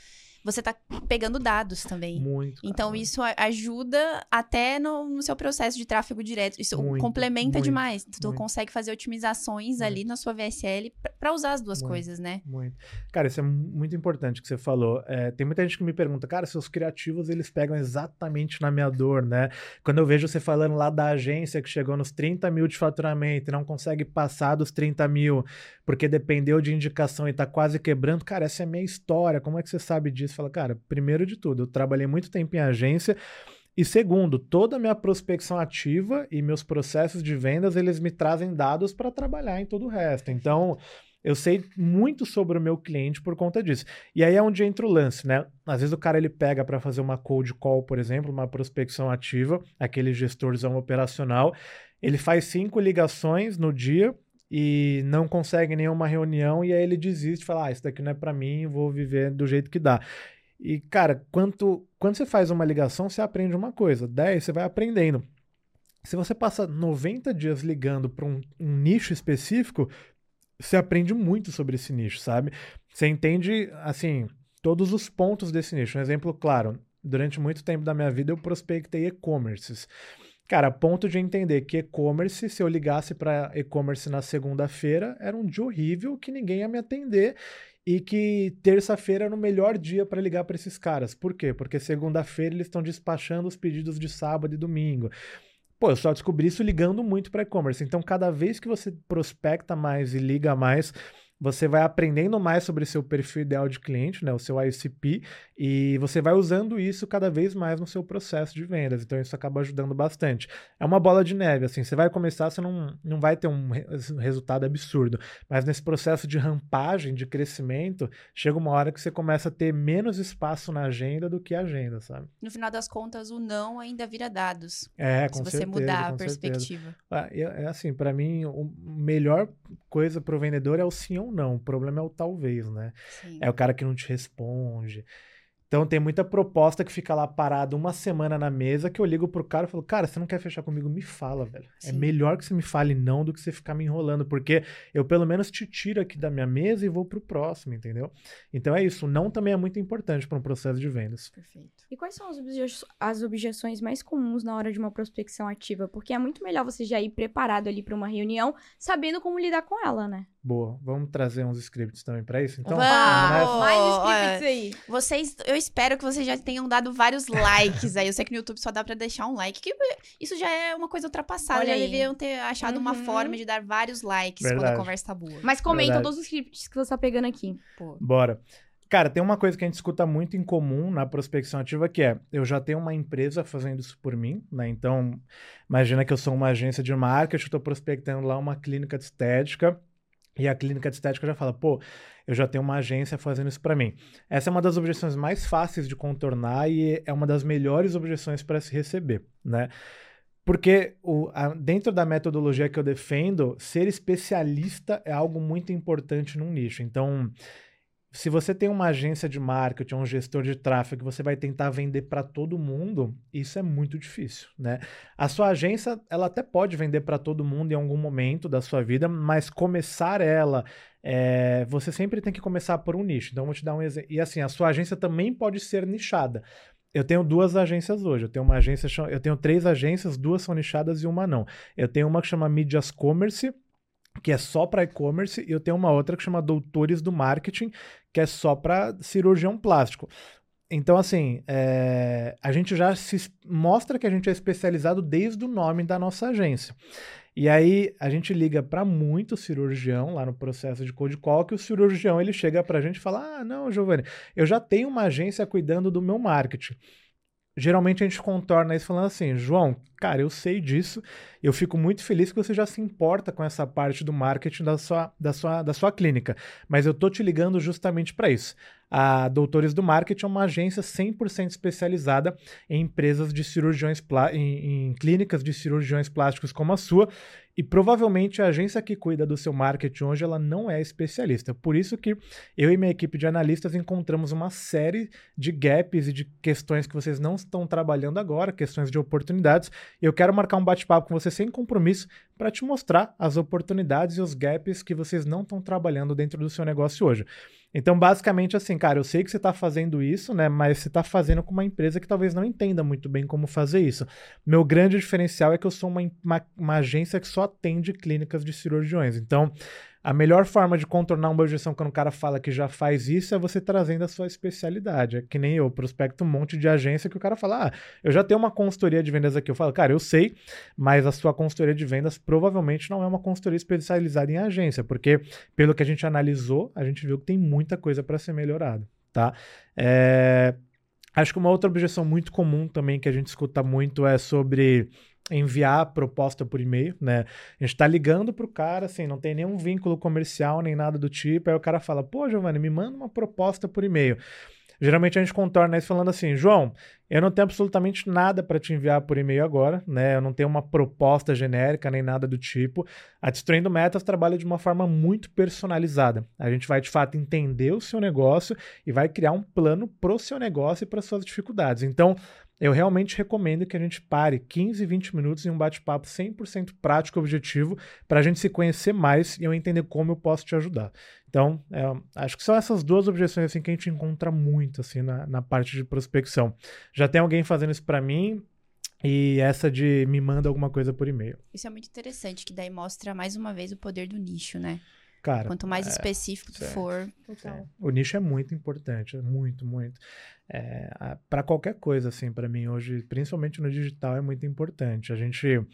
você está pegando dados também. Muito. Então, cara. isso ajuda até no, no seu processo de tráfego direto. Isso Muito, complementa muito, demais. Tu muito. consegue fazer otimizações ali na sua VSL para usar as duas coisas, né? Muito. Cara, isso é mu- muito importante que você falou. É, tem muita gente que me pergunta, cara, seus criativos eles pegam exatamente na minha dor, né? Quando eu vejo você falando lá da agência que chegou nos 30 mil de faturamento e não consegue passar dos 30 mil porque dependeu de indicação e tá quase quebrando, cara, essa é a minha história. Como é que você sabe disso? Fala, cara, primeiro de tudo, eu trabalhei muito tempo em agência. E segundo, toda a minha prospecção ativa e meus processos de vendas, eles me trazem dados para trabalhar em todo o resto. Então, eu sei muito sobre o meu cliente por conta disso. E aí é onde entra o lance, né? Às vezes o cara ele pega para fazer uma cold call, por exemplo, uma prospecção ativa, aquele gestorzão operacional, ele faz cinco ligações no dia e não consegue nenhuma reunião e aí ele desiste, fala, ah, isso daqui não é para mim, vou viver do jeito que dá. E, cara, quanto, quando você faz uma ligação, você aprende uma coisa. 10, você vai aprendendo. Se você passa 90 dias ligando para um, um nicho específico, você aprende muito sobre esse nicho, sabe? Você entende, assim, todos os pontos desse nicho. Um exemplo claro, durante muito tempo da minha vida eu prospectei e-commerces. Cara, ponto de entender que e-commerce, se eu ligasse para e-commerce na segunda-feira, era um dia horrível que ninguém ia me atender e que terça-feira era o melhor dia para ligar para esses caras. Por quê? Porque segunda-feira eles estão despachando os pedidos de sábado e domingo. Pô, eu só descobri isso ligando muito para e-commerce. Então, cada vez que você prospecta mais e liga mais, você vai aprendendo mais sobre seu perfil ideal de cliente, né, o seu ICP, e você vai usando isso cada vez mais no seu processo de vendas. Então isso acaba ajudando bastante. É uma bola de neve, assim, você vai começar, você não, não vai ter um resultado absurdo, mas nesse processo de rampagem, de crescimento, chega uma hora que você começa a ter menos espaço na agenda do que a agenda, sabe? No final das contas, o não ainda vira dados. É, com Se você certeza, mudar a perspectiva. Ah, é é assim, para mim, o melhor coisa pro vendedor é o sim ou não. O problema é o talvez, né? Sim. É o cara que não te responde. Então tem muita proposta que fica lá parada uma semana na mesa que eu ligo pro cara e falo, cara, você não quer fechar comigo? Me fala, velho. É Sim. melhor que você me fale não do que você ficar me enrolando, porque eu pelo menos te tiro aqui da minha mesa e vou pro próximo, entendeu? Então é isso. Não também é muito importante para um processo de vendas. Perfeito. E quais são as, obje- as objeções mais comuns na hora de uma prospecção ativa? Porque é muito melhor você já ir preparado ali para uma reunião, sabendo como lidar com ela, né? Boa. Vamos trazer uns scripts também para isso? Então, Vamos! Mais scripts aí. Vocês, eu espero que vocês já tenham dado vários likes aí. Eu sei que no YouTube só dá pra deixar um like. Que isso já é uma coisa ultrapassada. Olha já aí. deveriam ter achado uma Uhum. forma de dar vários likes quando a Verdade. conversa tá boa. Mas comentam Verdade. todos os scripts que você tá pegando aqui. Pô. Bora. Cara, tem uma coisa que a gente escuta muito em comum na prospecção ativa que é: eu já tenho uma empresa fazendo isso por mim, né? Então, imagina que eu sou uma agência de marketing, eu estou prospectando lá uma clínica de estética. E a clínica de estética já fala, pô, eu já tenho uma agência fazendo isso para mim. Essa é uma das objeções mais fáceis de contornar e é uma das melhores objeções para se receber, né? Porque o, a- dentro da metodologia que eu defendo, ser especialista é algo muito importante num nicho. Então, se você tem uma agência de marketing, um gestor de tráfego, você vai tentar vender para todo mundo, isso é muito difícil, né? A sua agência, ela até pode vender para todo mundo em algum momento da sua vida, mas começar ela, é, você sempre tem que começar por um nicho. Então, eu vou te dar um exemplo. E assim, a sua agência também pode ser nichada. Eu tenho duas agências hoje. Eu tenho uma agência, eu tenho três agências, duas são nichadas e uma não. Eu tenho uma que chama Mídias Commerce, que é só para e-commerce, e eu tenho uma outra que chama Doutores do Marketing, que é só para cirurgião plástico. Então, assim, é, a gente já se mostra que a gente é especializado desde o nome da nossa agência. E aí a gente liga para muito cirurgião lá no processo de cold call, que o cirurgião ele chega para a gente e fala: Ah, não, Giovanni, eu já tenho uma agência cuidando do meu marketing. Geralmente a gente contorna isso falando assim, João, cara, eu sei disso, eu fico muito feliz que você já se importa com essa parte do marketing da sua, da sua, da sua clínica, mas eu tô te ligando justamente para isso. A Doutores do Marketing é uma agência 100% especializada em empresas de cirurgiões, em, em clínicas de cirurgiões plásticos como a sua, e provavelmente a agência que cuida do seu marketing hoje, ela não é especialista. Por isso que eu e minha equipe de analistas encontramos uma série de gaps e de questões que vocês não estão trabalhando agora, questões de oportunidades. Eu quero marcar um bate-papo com você sem compromisso para te mostrar as oportunidades e os gaps que vocês não estão trabalhando dentro do seu negócio hoje. Então, basicamente, assim, cara, eu sei que você está fazendo isso, né? Mas você está fazendo com uma empresa que talvez não entenda muito bem como fazer isso. Meu grande diferencial é que eu sou uma, uma, uma agência que só atende clínicas de cirurgiões. Então, a melhor forma de contornar uma objeção quando o cara fala que já faz isso é você trazendo a sua especialidade. É que nem eu, prospecto um monte de agência que o cara fala, ah, eu já tenho uma consultoria de vendas aqui. Eu falo, cara, eu sei, mas a sua consultoria de vendas provavelmente não é uma consultoria especializada em agência, porque pelo que a gente analisou, a gente viu que tem muita coisa para ser melhorada, tá? É... Acho que uma outra objeção muito comum também que a gente escuta muito é sobre enviar proposta por e-mail, né? A gente tá ligando pro cara, assim, não tem nenhum vínculo comercial nem nada do tipo, aí o cara fala, pô, Giovanni, me manda uma proposta por e-mail. Geralmente a gente contorna isso falando assim, João, eu não tenho absolutamente nada para te enviar por e-mail agora, né? Eu não tenho uma proposta genérica nem nada do tipo. A Destruindo Metas trabalha de uma forma muito personalizada. A gente vai de fato entender o seu negócio e vai criar um plano pro seu negócio e para suas dificuldades. Então, eu realmente recomendo que a gente pare 15, 20 minutos em um bate-papo 100% prático e objetivo para a gente se conhecer mais e eu entender como eu posso te ajudar. Então, é, acho que são essas duas objeções assim, que a gente encontra muito assim na, na parte de prospecção. Já tem alguém fazendo isso para mim, e essa de me manda alguma coisa por e-mail. Isso é muito interessante, que daí mostra mais uma vez o poder do nicho, né? Cara, Quanto mais é, específico tu for, Total. O nicho é muito importante, é muito, muito. É, para qualquer coisa, assim, para mim hoje, principalmente no digital, é muito importante. A gente,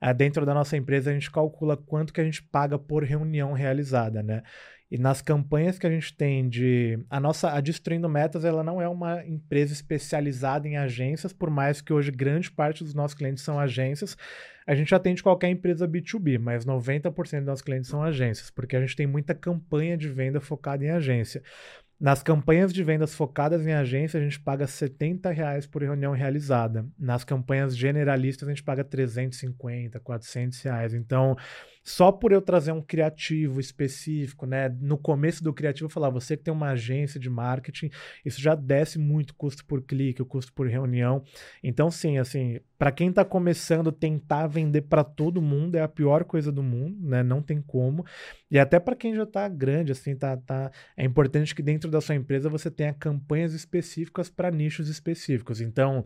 é, dentro da nossa empresa, a gente calcula quanto que a gente paga por reunião realizada, né? E nas campanhas que a gente tem de. A nossa. A Destruindo Metas, ela não é uma empresa especializada em agências, por mais que hoje grande parte dos nossos clientes são agências. A gente atende qualquer empresa B2B, mas 90% dos nossos clientes são agências, porque a gente tem muita campanha de venda focada em agência. Nas campanhas de vendas focadas em agência, a gente paga 70 reais por reunião realizada. Nas campanhas generalistas, a gente paga 350, 400 reais. Então, só por eu trazer um criativo específico, né? No começo do criativo, eu falar, você que tem uma agência de marketing, isso já desce muito custo por clique, o custo por reunião. Então, sim, assim, para quem está começando, tentar vender para todo mundo é a pior coisa do mundo, né? Não tem como. E até para quem já está grande, assim, tá, tá, é importante que dentro da sua empresa você tenha campanhas específicas para nichos específicos. Então,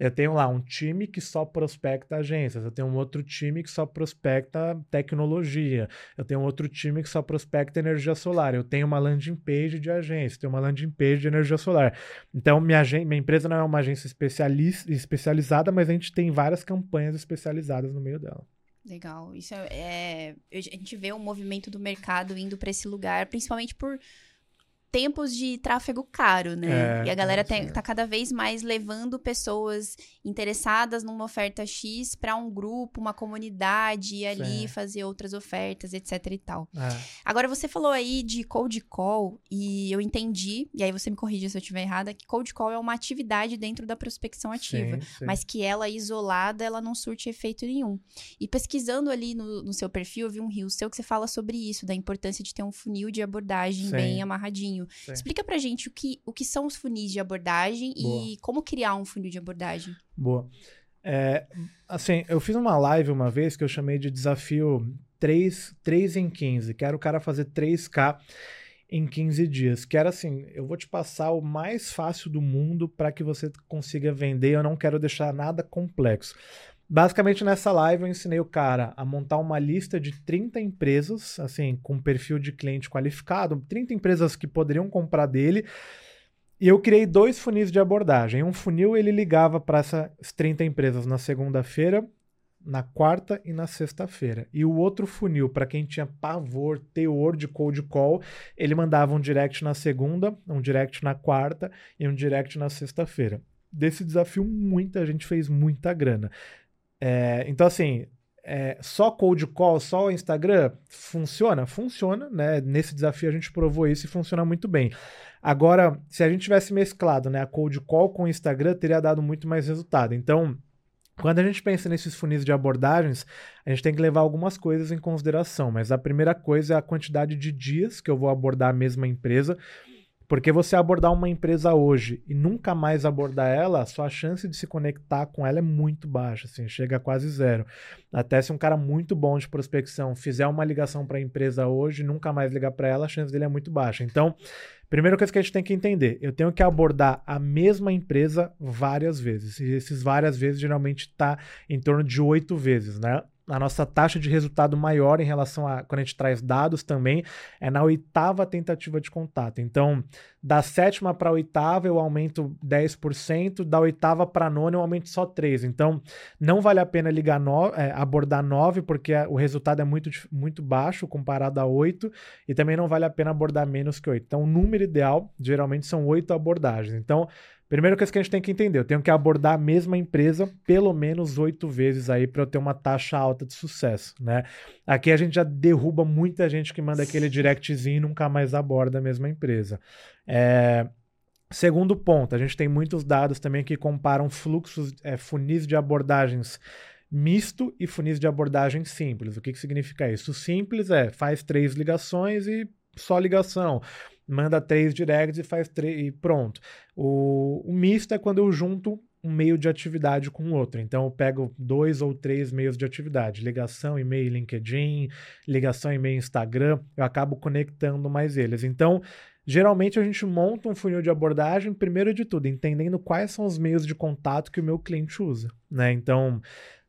eu tenho lá um time que só prospecta agências, eu tenho um outro time que só prospecta tecnologia, eu tenho outro time que só prospecta energia solar, eu tenho uma landing page de agência, eu tenho uma landing page de energia solar. Então, minha, minha empresa não é uma agência especialis- especializada, mas a gente tem várias campanhas especializadas no meio dela. legal. Isso é, é- a gente vê o movimento do mercado indo para esse lugar, principalmente por tempos de tráfego caro, né? É, e a galera é, tem- tá cada vez mais levando pessoas interessadas numa oferta X para um grupo, uma comunidade e ali Sim. fazer outras ofertas, etc e tal. É. Agora, você falou aí de cold call e eu entendi, e aí você me corrige se eu estiver errada, que cold call é uma atividade dentro da prospecção ativa. Sim, sim. Mas que ela isolada, ela não surte efeito nenhum. E pesquisando ali no, no seu perfil, eu vi um rio seu que você fala sobre isso, da importância de ter um funil de abordagem bem amarradinho. Sim. Explica pra gente o que, o que são os funis de abordagem Boa. e como criar um funil de abordagem. Boa. É, assim, eu fiz uma live uma vez que eu chamei de desafio 3, 3 em 15. Quero o cara fazer 3K em 15 dias. Que era assim, eu vou te passar o mais fácil do mundo para que você consiga vender. Eu não quero deixar nada complexo. Basicamente, nessa live, eu ensinei o cara a montar uma lista de 30 empresas, assim, com perfil de cliente qualificado, 30 empresas que poderiam comprar dele. E eu criei dois funis de abordagem. Um funil ele ligava para essas 30 empresas na segunda-feira, na quarta e na sexta-feira. E o outro funil, para quem tinha pavor, teor de cold call, ele mandava um direct na segunda, um direct na quarta e um direct na sexta-feira. Desse desafio, muita gente fez muita grana. É, então, assim, é, só cold call, só o Instagram, funciona? Funciona, né? Nesse desafio a gente provou isso e funciona muito bem. Agora, se a gente tivesse mesclado né, a cold call com o Instagram, teria dado muito mais resultado. Então, quando a gente pensa nesses funis de abordagens, a gente tem que levar algumas coisas em consideração. Mas a primeira coisa é a quantidade de dias que eu vou abordar a mesma empresa. Porque você abordar uma empresa hoje e nunca mais abordar ela, sua chance de se conectar com ela é muito baixa, assim, chega a quase zero. Até se um cara muito bom de prospecção fizer uma ligação para a empresa hoje e nunca mais ligar para ela, a chance dele é muito baixa. Então, primeira coisa que a gente tem que entender, eu tenho que abordar a mesma empresa várias vezes. E esses várias vezes geralmente está em torno de oito vezes, né? A nossa taxa de resultado maior em relação a quando a gente traz dados também é na oitava tentativa de contato. Então, da sétima para a oitava eu aumento 10%, da oitava para a nona eu aumento só 3%. Então, não vale a pena ligar no, é, abordar 9, porque o resultado é muito, muito baixo comparado a 8, e também não vale a pena abordar menos que 8. Então, o número ideal geralmente são 8 abordagens. Então, Primeira coisa que a gente tem que entender, eu tenho que abordar a mesma empresa pelo menos oito vezes aí para eu ter uma taxa alta de sucesso, né? Aqui a gente já derruba muita gente que manda aquele directzinho e nunca mais aborda a mesma empresa. É, Segundo ponto, a gente tem muitos dados também que comparam fluxos, é, funis de abordagens misto e funis de abordagem simples. O que, que significa isso? O simples é faz três ligações e só ligação. Manda três directs e faz três e pronto. O, o misto é quando eu junto um meio de atividade com o outro. Então eu pego dois ou três meios de atividade, ligação, e-mail, LinkedIn, ligação, e-mail, Instagram, eu acabo conectando mais eles. Então, geralmente a gente monta um funil de abordagem, primeiro de tudo, entendendo quais são os meios de contato que o meu cliente usa, né? Então,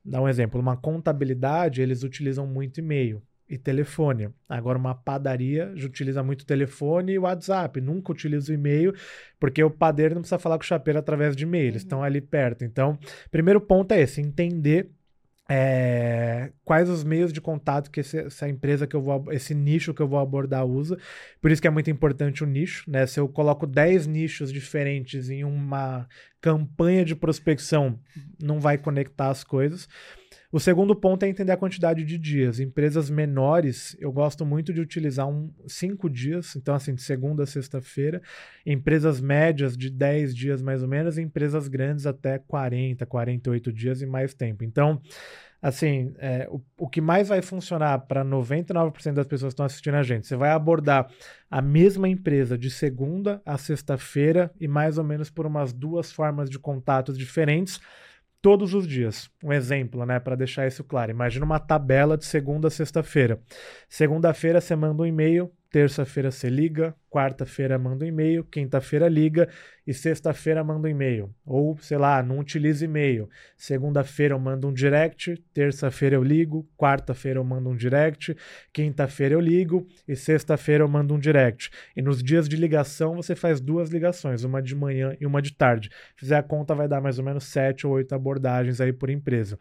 dá um exemplo, uma contabilidade, eles utilizam muito e-mail e telefone. Agora, uma padaria utiliza muito telefone e WhatsApp, nunca utiliza o e-mail, porque o padeiro não precisa falar com o chapeiro através de e-mail, eles uhum. estão ali perto. Então, primeiro ponto é esse, entender é, quais os meios de contato que esse, essa empresa que eu vou, esse nicho que eu vou abordar usa. Por isso que é muito importante o nicho, né? Se eu coloco 10 nichos diferentes em uma campanha de prospecção, não vai conectar as coisas. O segundo ponto é entender a quantidade de dias. Empresas menores, eu gosto muito de utilizar um, cinco dias, então assim, de segunda a sexta-feira. Empresas médias de 10 dias mais ou menos, empresas grandes até 40, 48 dias e mais tempo. Então, assim, é, o, o que mais vai funcionar para 99% das pessoas que estão assistindo a gente, você vai abordar a mesma empresa de segunda a sexta-feira e mais ou menos por umas duas formas de contatos diferentes todos os dias. Um exemplo, né, para deixar isso claro. Imagina uma tabela de segunda a sexta-feira. Segunda-feira você manda um e-mail terça-feira você liga, quarta-feira manda um e-mail, quinta-feira liga e sexta-feira manda um e-mail. Ou, sei lá, não utiliza e-mail. Segunda-feira eu mando um direct, terça-feira eu ligo, quarta-feira eu mando um direct, quinta-feira eu ligo e sexta-feira eu mando um direct. E nos dias de ligação você faz duas ligações, uma de manhã e uma de tarde. Fizer a conta vai dar mais ou menos sete ou oito abordagens aí por empresa.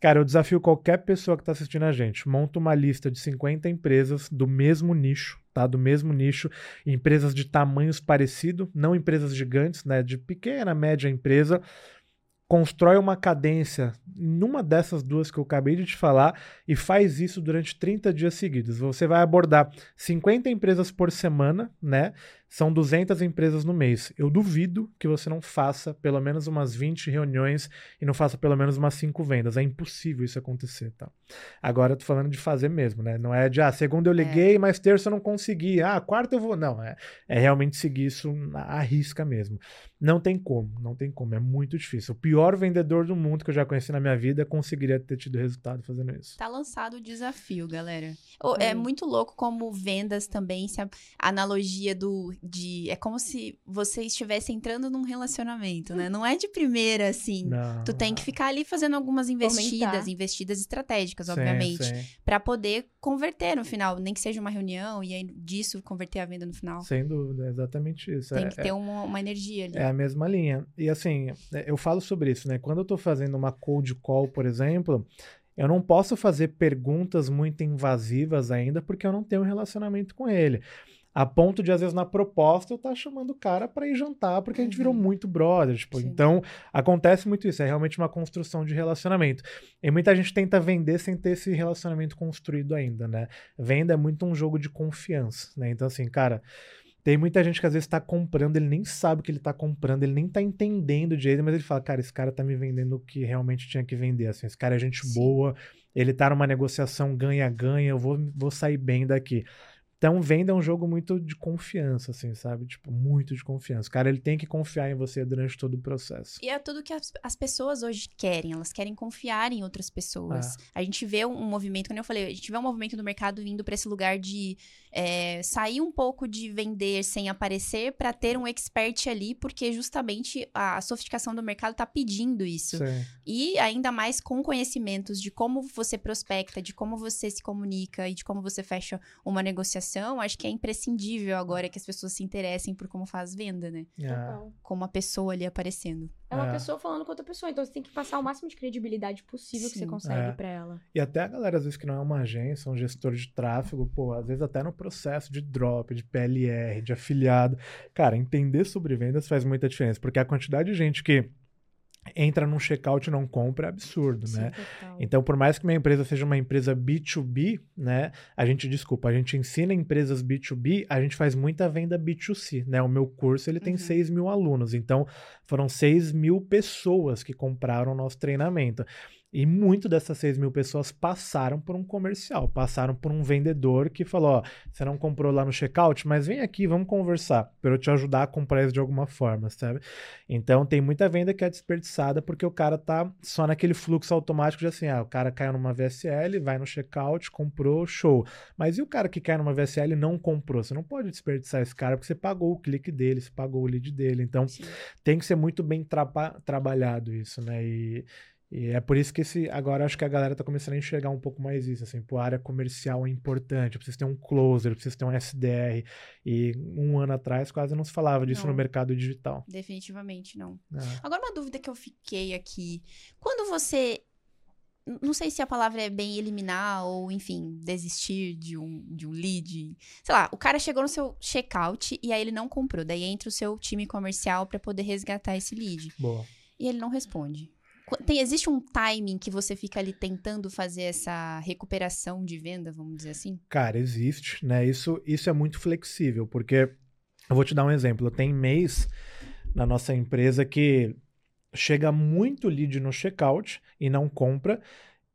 Cara, eu desafio qualquer pessoa que está assistindo a gente. Monta uma lista de 50 empresas do mesmo nicho, tá? Do mesmo nicho, empresas de tamanhos parecido, não empresas gigantes, né? De pequena, média empresa. Constrói uma cadência numa dessas duas que eu acabei de te falar e faz isso durante 30 dias seguidos. Você vai abordar 50 empresas por semana, né? São 200 empresas no mês. Eu duvido que você não faça pelo menos umas 20 reuniões e não faça pelo menos umas 5 vendas. É impossível isso acontecer, tá? Agora eu tô falando de fazer mesmo, né? Não é de, ah, segunda eu é. liguei, é. mas terça eu não consegui. Ah, quarta eu vou. Não, é, é realmente seguir isso à risca mesmo. Não tem como, não tem como. É muito difícil. O pior vendedor do mundo que eu já conheci na minha vida conseguiria ter tido resultado fazendo isso. Tá lançado o desafio, galera. É, é muito louco como vendas também, se a analogia do de. É como se você estivesse entrando num relacionamento, né? Não é de primeira, assim. Não. Tu tem que ficar ali fazendo algumas investidas, Aumentar. investidas estratégicas, obviamente, para poder converter no final, nem que seja uma reunião e aí disso converter a venda no final. Sem dúvida, é exatamente isso. Tem é, que ter é, uma, uma, energia ali. É a mesma linha. E assim, é, eu falo sobre isso, né? Quando eu tô fazendo uma cold call, por exemplo, eu não posso fazer perguntas muito invasivas ainda porque eu não tenho um relacionamento com ele. A ponto de, às vezes, na proposta, eu estar tá chamando o cara para ir jantar, porque a gente virou uhum. muito brother. Tipo, então, acontece muito isso. É realmente uma construção de relacionamento. E muita gente tenta vender sem ter esse relacionamento construído ainda, né? Venda é muito um jogo de confiança, né? Então, assim, cara. Tem muita gente que às vezes está comprando, ele nem sabe o que ele está comprando, ele nem está entendendo direito, mas ele fala, cara, esse cara está me vendendo o que realmente tinha que vender. Assim, esse cara é gente Sim. boa, ele está numa negociação ganha-ganha, eu vou, vou sair bem daqui. Então, venda é um jogo muito de confiança, assim, sabe? Tipo, muito de confiança. O cara, ele tem que confiar em você durante todo o processo. E é tudo que as, as pessoas hoje querem. Elas querem confiar em outras pessoas. É. A gente vê um movimento, como eu falei, a gente vê um movimento no mercado indo para esse lugar de é, sair um pouco de vender sem aparecer para ter um expert ali, porque justamente a sofisticação do mercado está pedindo isso. Sim. E ainda mais com conhecimentos de como você prospecta, de como você se comunica e de como você fecha uma negociação, acho que é imprescindível agora que as pessoas se interessem por como faz venda, né? É. Com uma pessoa ali aparecendo. É uma é. pessoa falando com outra pessoa, então você tem que passar o máximo de credibilidade possível Sim, que você consegue é. para ela. E até a galera, às vezes, que não é uma agência, um gestor de tráfego, pô, às vezes até no processo de drop, de PLR, de afiliado. Cara, entender sobre vendas faz muita diferença, porque a quantidade de gente que entra num checkout e não compra, é absurdo, Sim, né? total. Então, por mais que minha empresa seja uma empresa B2B, né? A gente, desculpa, a gente ensina empresas B2B, a gente faz muita venda B2C, né? O meu curso, ele tem Uhum. 6 mil alunos, então foram 6 mil pessoas que compraram o nosso treinamento. E muito dessas 6 mil pessoas passaram por um comercial, passaram por um vendedor que falou: Ó, você não comprou lá no checkout, mas vem aqui, vamos conversar, para eu te ajudar a comprar isso de alguma forma, sabe? Então tem muita venda que é desperdiçada porque o cara tá só naquele fluxo automático de assim, ah, o cara caiu numa VSL, vai no checkout, comprou, show. Mas e o cara que cai numa VSL e não comprou? Você não pode desperdiçar esse cara porque você pagou o clique dele, você pagou o lead dele. Então Sim. tem que ser muito bem traba- trabalhado isso, né? E, e é por isso que esse agora acho que a galera tá começando a enxergar um pouco mais isso, assim, pô, a área comercial é importante, eu preciso ter um closer, eu preciso ter um SDR. E um ano atrás quase não se falava disso Não. no mercado digital. Definitivamente não. né? Agora, uma dúvida que eu fiquei aqui. Quando você. Não sei se a palavra é bem eliminar ou, enfim, desistir de um, de um lead. Sei lá, o cara chegou no seu checkout e aí ele não comprou. Daí entra o seu time comercial pra poder resgatar esse lead. Boa. E ele não responde. Tem, existe um timing que você fica ali tentando fazer essa recuperação de venda, vamos dizer assim? Cara, existe, né? Isso, isso é muito flexível, porque eu vou te dar um exemplo. Tem mês na nossa empresa que chega muito lead no checkout e não compra,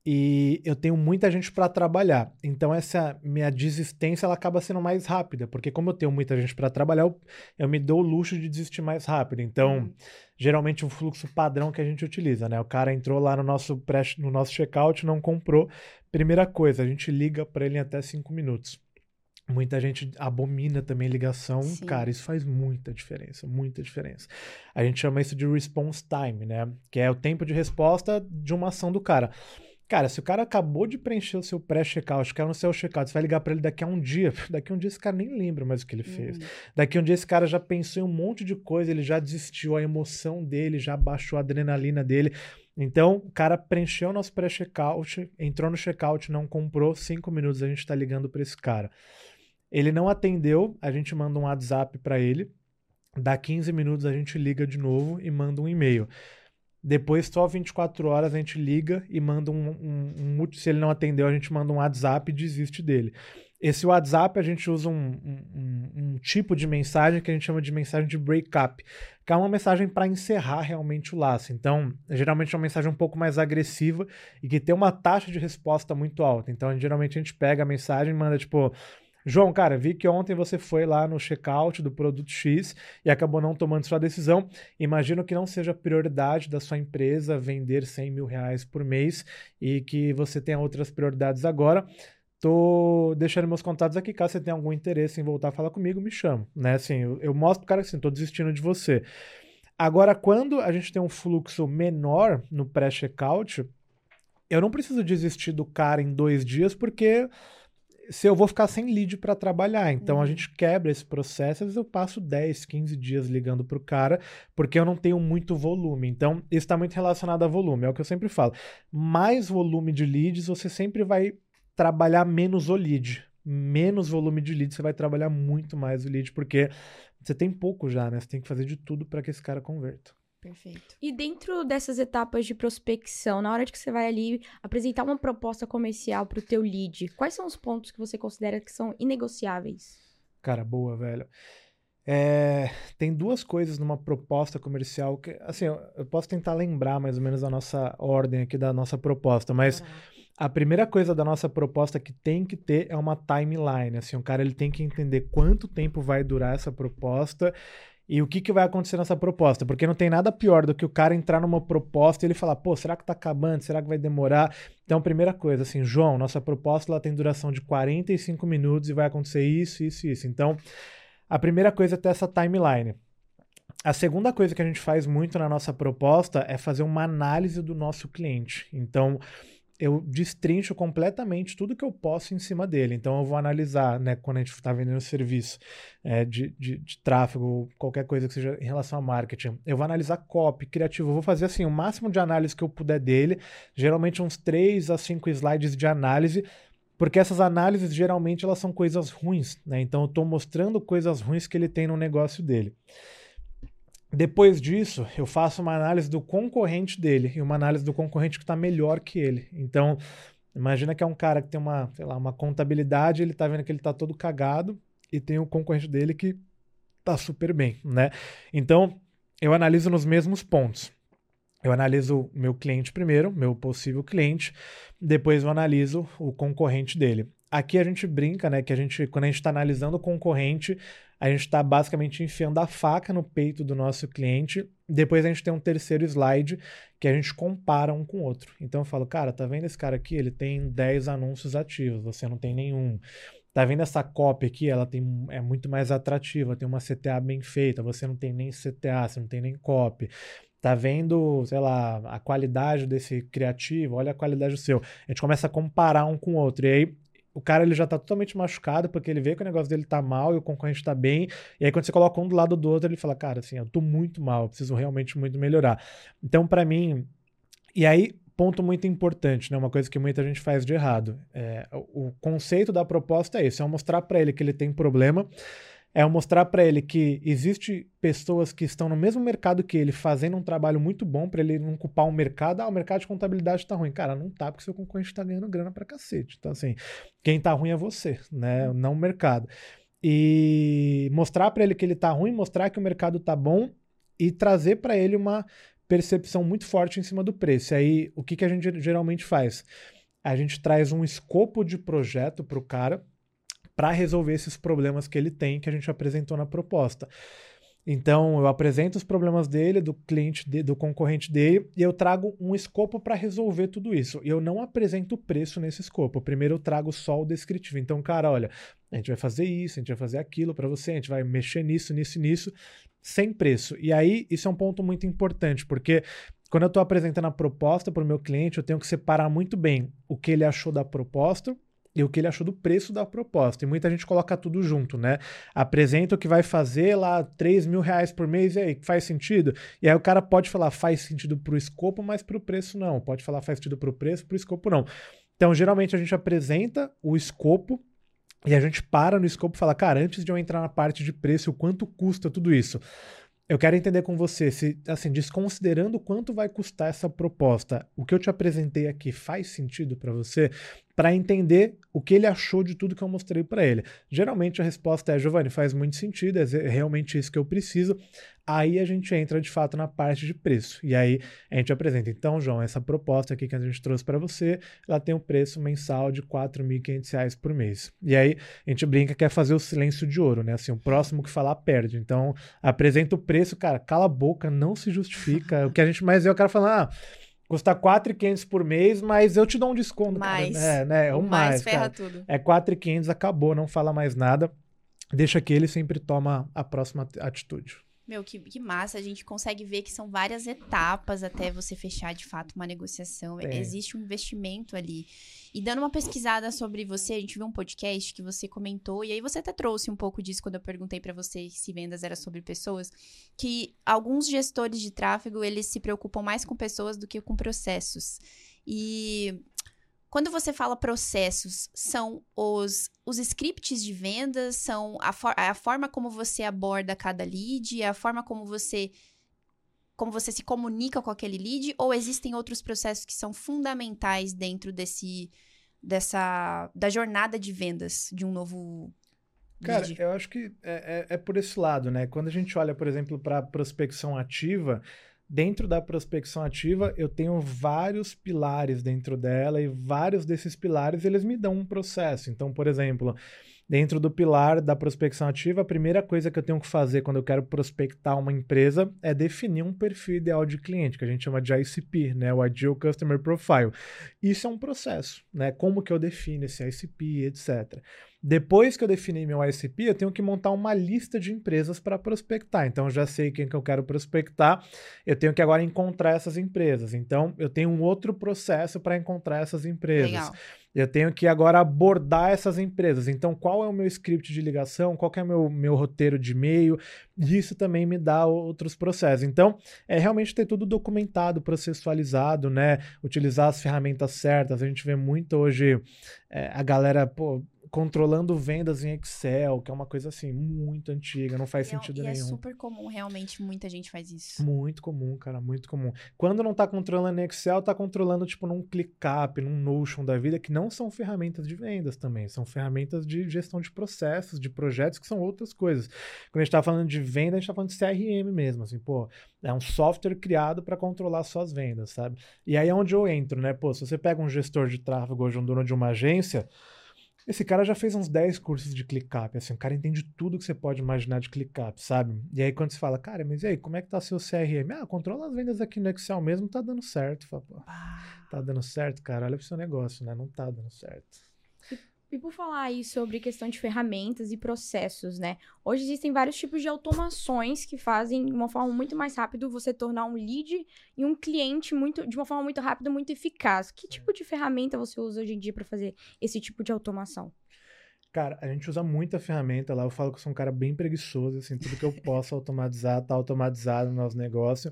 e eu tenho muita gente para trabalhar. Então essa minha desistência ela acaba sendo mais rápida, porque como eu tenho muita gente para trabalhar, eu, eu me dou o luxo de desistir mais rápido. Então, Uhum. geralmente um fluxo padrão que a gente utiliza, né? O cara entrou lá no nosso pré, no nosso checkout, não comprou. Primeira coisa, a gente liga para ele em até cinco minutos. Muita gente abomina também ligação. Sim. Cara, isso faz muita diferença, muita diferença. A gente chama isso de response time, né? Que é o tempo de resposta de uma ação do cara. Cara, se o cara acabou de preencher o seu pré-checkout, quer no seu checkout, você vai ligar para ele daqui a um dia. [LAUGHS] Daqui a um dia esse cara nem lembra mais o que ele fez. Uhum. Daqui a um dia esse cara já pensou em um monte de coisa, ele já desistiu, a emoção dele já baixou a adrenalina dele. Então, o cara preencheu o nosso pré-checkout, entrou no checkout, não comprou, cinco minutos a gente tá ligando para esse cara. Ele não atendeu, a gente manda um WhatsApp para ele, dá 15 minutos a gente liga de novo e manda um e-mail. Depois, só 24 horas, a gente liga e manda um, um, um Se ele não atendeu, a gente manda um WhatsApp e desiste dele. Esse WhatsApp, a gente usa um- um tipo de mensagem que a gente chama de mensagem de breakup, que é uma mensagem para encerrar realmente o laço. Então, geralmente é uma mensagem um pouco mais agressiva e que tem uma taxa de resposta muito alta. Então, geralmente a gente pega a mensagem e manda tipo. João, cara, vi que ontem você foi lá no checkout do produto X e acabou não tomando sua decisão. Imagino que não seja prioridade da sua empresa vender 100 mil reais por mês e que você tenha outras prioridades agora. Tô deixando meus contatos aqui, caso você tenha algum interesse em voltar a falar comigo, me chama, né? Assim, eu, eu mostro pro cara que assim, tô desistindo de você. Agora, quando a gente tem um fluxo menor no pré-checkout, eu não preciso desistir do cara em dois dias, porque se eu vou ficar sem lead para trabalhar. Então a Uhum. gente quebra esse processo, às vezes eu passo 10, 15 dias ligando pro cara, porque eu não tenho muito volume. Então, isso está muito relacionado a volume, é o que eu sempre falo. Mais volume de leads, você sempre vai trabalhar menos o lead. Menos volume de lead, você vai trabalhar muito mais o lead, porque você tem pouco já, né? Você tem que fazer de tudo para que esse cara converta. Perfeito. E dentro dessas etapas de prospecção, na hora de que você vai ali apresentar uma proposta comercial pro teu lead, quais são os pontos que você considera que são inegociáveis? Cara, boa, velho. É, tem duas coisas numa proposta comercial que, assim, eu, eu posso tentar lembrar mais ou menos a nossa ordem aqui da nossa proposta, mas a primeira coisa da nossa proposta que tem que ter é uma timeline. Assim, o cara ele tem que entender quanto tempo vai durar essa proposta e o que, que vai acontecer nessa proposta. Porque não tem nada pior do que o cara entrar numa proposta e ele falar, pô, será que tá acabando? Será que vai demorar? Então, primeira coisa, assim, João, nossa proposta ela tem duração de 45 minutos e vai acontecer isso, isso e isso. Então, a primeira coisa é ter essa timeline. A segunda coisa que a gente faz muito na nossa proposta é fazer uma análise do nosso cliente. Então, eu destrincho completamente tudo que eu posso em cima dele. Então, eu vou analisar, né, quando a gente está vendendo serviço é, de, de, de tráfego, qualquer coisa que seja em relação a marketing, eu vou analisar copy, criativo. Eu vou fazer assim o máximo de análise que eu puder dele, geralmente uns 3 a 5 slides de análise, porque essas análises geralmente elas são coisas ruins, né? Então eu estou mostrando coisas ruins que ele tem no negócio dele. Depois disso, eu faço uma análise do concorrente dele e uma análise do concorrente que está melhor que ele. Então, imagina que é um cara que tem uma, sei lá, uma contabilidade, ele está vendo que ele está todo cagado e tem o concorrente dele que está super bem, né? Então, eu analiso nos mesmos pontos. Eu analiso meu cliente primeiro, meu possível cliente, depois eu analiso o concorrente dele. Aqui a gente brinca, né, que a gente, quando a gente está analisando o concorrente, a gente está basicamente enfiando a faca no peito do nosso cliente. Depois a gente tem um terceiro slide que a gente compara um com o outro. Então eu falo, cara, tá vendo esse cara aqui? Ele tem 10 anúncios ativos, você não tem nenhum. Tá vendo essa cópia aqui? Ela tem, é muito mais atrativa, tem uma CTA bem feita, você não tem nem CTA, você não tem nem copy. Tá vendo, sei lá, a qualidade desse criativo, olha a qualidade do seu. A gente começa a comparar um com o outro. E aí o cara ele já tá totalmente machucado porque ele vê que o negócio dele tá mal e o concorrente tá bem. E aí quando você coloca um do lado do outro, ele fala, cara, assim, eu tô muito mal, eu preciso realmente muito melhorar. Então, para mim, e aí ponto muito importante, né? Uma coisa que muita gente faz de errado. É, o conceito da proposta é esse, é mostrar para ele que ele tem problema é mostrar para ele que existe pessoas que estão no mesmo mercado que ele fazendo um trabalho muito bom para ele não culpar o mercado. Ah, o mercado de contabilidade tá ruim. Cara, não tá porque seu concorrente tá ganhando grana pra cacete. Então, assim, quem tá ruim é você, né? Não o mercado. E mostrar para ele que ele tá ruim, mostrar que o mercado tá bom e trazer para ele uma percepção muito forte em cima do preço. E aí, o que, que a gente geralmente faz? A gente traz um escopo de projeto para o cara para resolver esses problemas que ele tem que a gente apresentou na proposta. Então, eu apresento os problemas dele, do cliente, de, do concorrente dele, e eu trago um escopo para resolver tudo isso. E eu não apresento o preço nesse escopo. Primeiro eu trago só o descritivo. Então, cara, olha, a gente vai fazer isso, a gente vai fazer aquilo para você, a gente vai mexer nisso, nisso e nisso, sem preço. E aí, isso é um ponto muito importante, porque quando eu estou apresentando a proposta para o meu cliente, eu tenho que separar muito bem o que ele achou da proposta e o que ele achou do preço da proposta. E muita gente coloca tudo junto, né? Apresenta o que vai fazer lá 3 mil reais por mês, e aí, faz sentido? E aí o cara pode falar faz sentido para o escopo, mas para o preço não. Pode falar faz sentido para o preço, para o escopo não. Então, geralmente a gente apresenta o escopo e a gente para no escopo e fala, cara, antes de eu entrar na parte de preço, o quanto custa tudo isso? Eu quero entender com você se, assim, desconsiderando quanto vai custar essa proposta, o que eu te apresentei aqui faz sentido para você? Para entender o que ele achou de tudo que eu mostrei para ele. Geralmente a resposta é: Giovanni, faz muito sentido, é realmente isso que eu preciso. Aí a gente entra de fato na parte de preço. E aí a gente apresenta. Então, João, essa proposta aqui que a gente trouxe para você, ela tem um preço mensal de R$ 4.500 por mês. E aí a gente brinca que é fazer o silêncio de ouro, né? Assim, o próximo que falar perde. Então, apresenta o preço, cara, cala a boca, não se justifica. o que a gente mais vê é o cara falando, ah Custa 4,500 por mês, mas eu te dou um desconto. Mais. Cara. É, né? É um mais, mais ferra cara. tudo. É 4,500, acabou, não fala mais nada. Deixa que ele sempre toma a próxima atitude. Meu, que, que massa. A gente consegue ver que são várias etapas até você fechar de fato uma negociação. É. Existe um investimento ali. E dando uma pesquisada sobre você, a gente viu um podcast que você comentou, e aí você até trouxe um pouco disso quando eu perguntei para você se vendas era sobre pessoas, que alguns gestores de tráfego, eles se preocupam mais com pessoas do que com processos. E quando você fala processos, são os, os scripts de vendas, são a, for, a forma como você aborda cada lead, a forma como você como você se comunica com aquele lead, ou existem outros processos que são fundamentais dentro desse dessa da jornada de vendas de um novo Cara, eu acho que é, é, é por esse lado, né? Quando a gente olha, por exemplo, para prospecção ativa, dentro da prospecção ativa, eu tenho vários pilares dentro dela e vários desses pilares eles me dão um processo. Então, por exemplo, dentro do pilar da prospecção ativa, a primeira coisa que eu tenho que fazer quando eu quero prospectar uma empresa é definir um perfil ideal de cliente, que a gente chama de ICP, né, o Ideal Customer Profile. Isso é um processo, né? Como que eu defino esse ICP, etc. Depois que eu defini meu ICP, eu tenho que montar uma lista de empresas para prospectar. Então, eu já sei quem que eu quero prospectar, eu tenho que agora encontrar essas empresas. Então, eu tenho um outro processo para encontrar essas empresas. Legal. Eu tenho que agora abordar essas empresas. Então, qual é o meu script de ligação? Qual é o meu, meu roteiro de e-mail? Isso também me dá outros processos. Então, é realmente ter tudo documentado, processualizado, né? Utilizar as ferramentas certas. A gente vê muito hoje é, a galera, pô, controlando vendas em Excel, que é uma coisa assim, muito antiga, não faz é- sentido e é nenhum. super comum, realmente, muita gente faz isso. Muito comum, cara, muito comum. Quando não tá controlando em Excel, tá controlando, tipo, num ClickUp, num Notion da vida, que não são ferramentas de vendas também, são ferramentas de gestão de processos, de projetos, que são outras coisas. Quando a gente tá falando de venda, a gente tá falando de CRM mesmo, assim, pô, é um software criado para controlar suas vendas, sabe? E aí é onde eu entro, né? Pô, se você pega um gestor de tráfego hoje, um dono de uma agência, esse cara já fez uns 10 cursos de ClickUp, assim, o cara entende tudo que você pode imaginar de ClickUp, sabe? E aí quando você fala, cara, mas e aí, como é que tá seu CRM? Ah, controla as vendas aqui no Excel mesmo, tá dando certo. Fala, tá dando certo, cara, olha pro seu negócio, né? Não tá dando certo. E por falar aí sobre questão de ferramentas e processos, né? Hoje existem vários tipos de automações que fazem de uma forma muito mais rápida você tornar um lead e um cliente muito, de uma forma muito rápida, muito eficaz. Que tipo de ferramenta você usa hoje em dia para fazer esse tipo de automação? Cara, a gente usa muita ferramenta lá. Eu falo que eu sou um cara bem preguiçoso, assim, tudo que eu posso automatizar, tá automatizado no nosso negócio.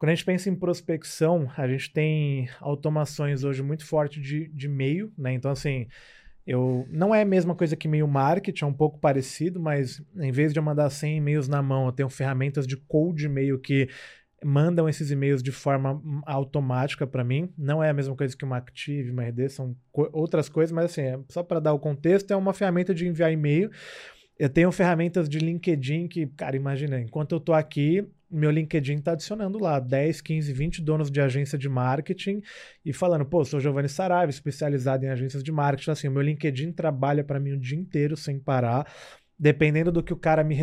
Quando a gente pensa em prospecção, a gente tem automações hoje muito fortes de, de e-mail, né? Então, assim, eu não é a mesma coisa que e-mail marketing, é um pouco parecido, mas em vez de eu mandar 100 e-mails na mão, eu tenho ferramentas de cold e-mail que mandam esses e-mails de forma hum, automática para mim. Não é a mesma coisa que uma Active, uma RD, são co- outras coisas, mas assim, é, só para dar o contexto, é uma ferramenta de enviar e-mail. Eu tenho ferramentas de LinkedIn que, cara, imagina, enquanto eu tô aqui, meu LinkedIn tá adicionando lá 10, 15, 20 donos de agência de marketing e falando, pô, sou Giovanni Saraiva, especializado em agências de marketing. Assim, o meu LinkedIn trabalha para mim o dia inteiro sem parar. Dependendo do que o cara me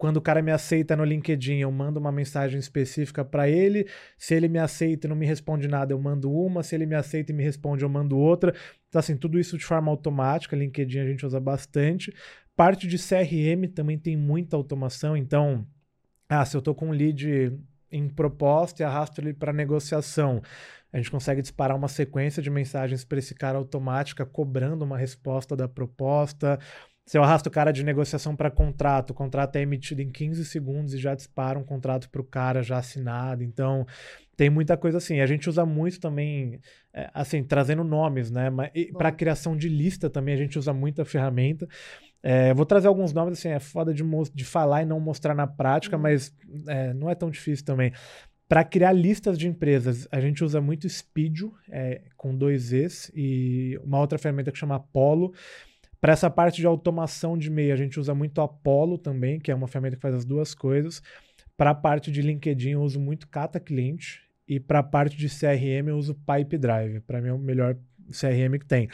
quando o cara me aceita no LinkedIn, eu mando uma mensagem específica para ele. Se ele me aceita e não me responde nada, eu mando uma. Se ele me aceita e me responde, eu mando outra. Então, assim, tudo isso de forma automática. LinkedIn a gente usa bastante. Parte de CRM também tem muita automação. Então, ah, se eu tô com um lead em proposta e arrasto ele para negociação, a gente consegue disparar uma sequência de mensagens para esse cara automática, cobrando uma resposta da proposta. Se eu arrasto o cara de negociação para contrato, o contrato é emitido em 15 segundos e já dispara um contrato para o cara já assinado. Então, tem muita coisa assim. A gente usa muito também, é, assim, trazendo nomes, né? Para criação de lista também a gente usa muita ferramenta. É, vou trazer alguns nomes, assim, é foda de, de falar e não mostrar na prática, Uhum. mas é, não é tão difícil também. Para criar listas de empresas, a gente usa muito Speedio, é, com dois Es, e uma outra ferramenta que chama Apollo. Para essa parte de automação de e-mail, a gente usa muito Apollo também, que é uma ferramenta que faz as duas coisas. Para a parte de LinkedIn, eu uso muito Cata Cliente. E para a parte de CRM, eu uso Pipedrive. Para mim, é o melhor CRM que tem.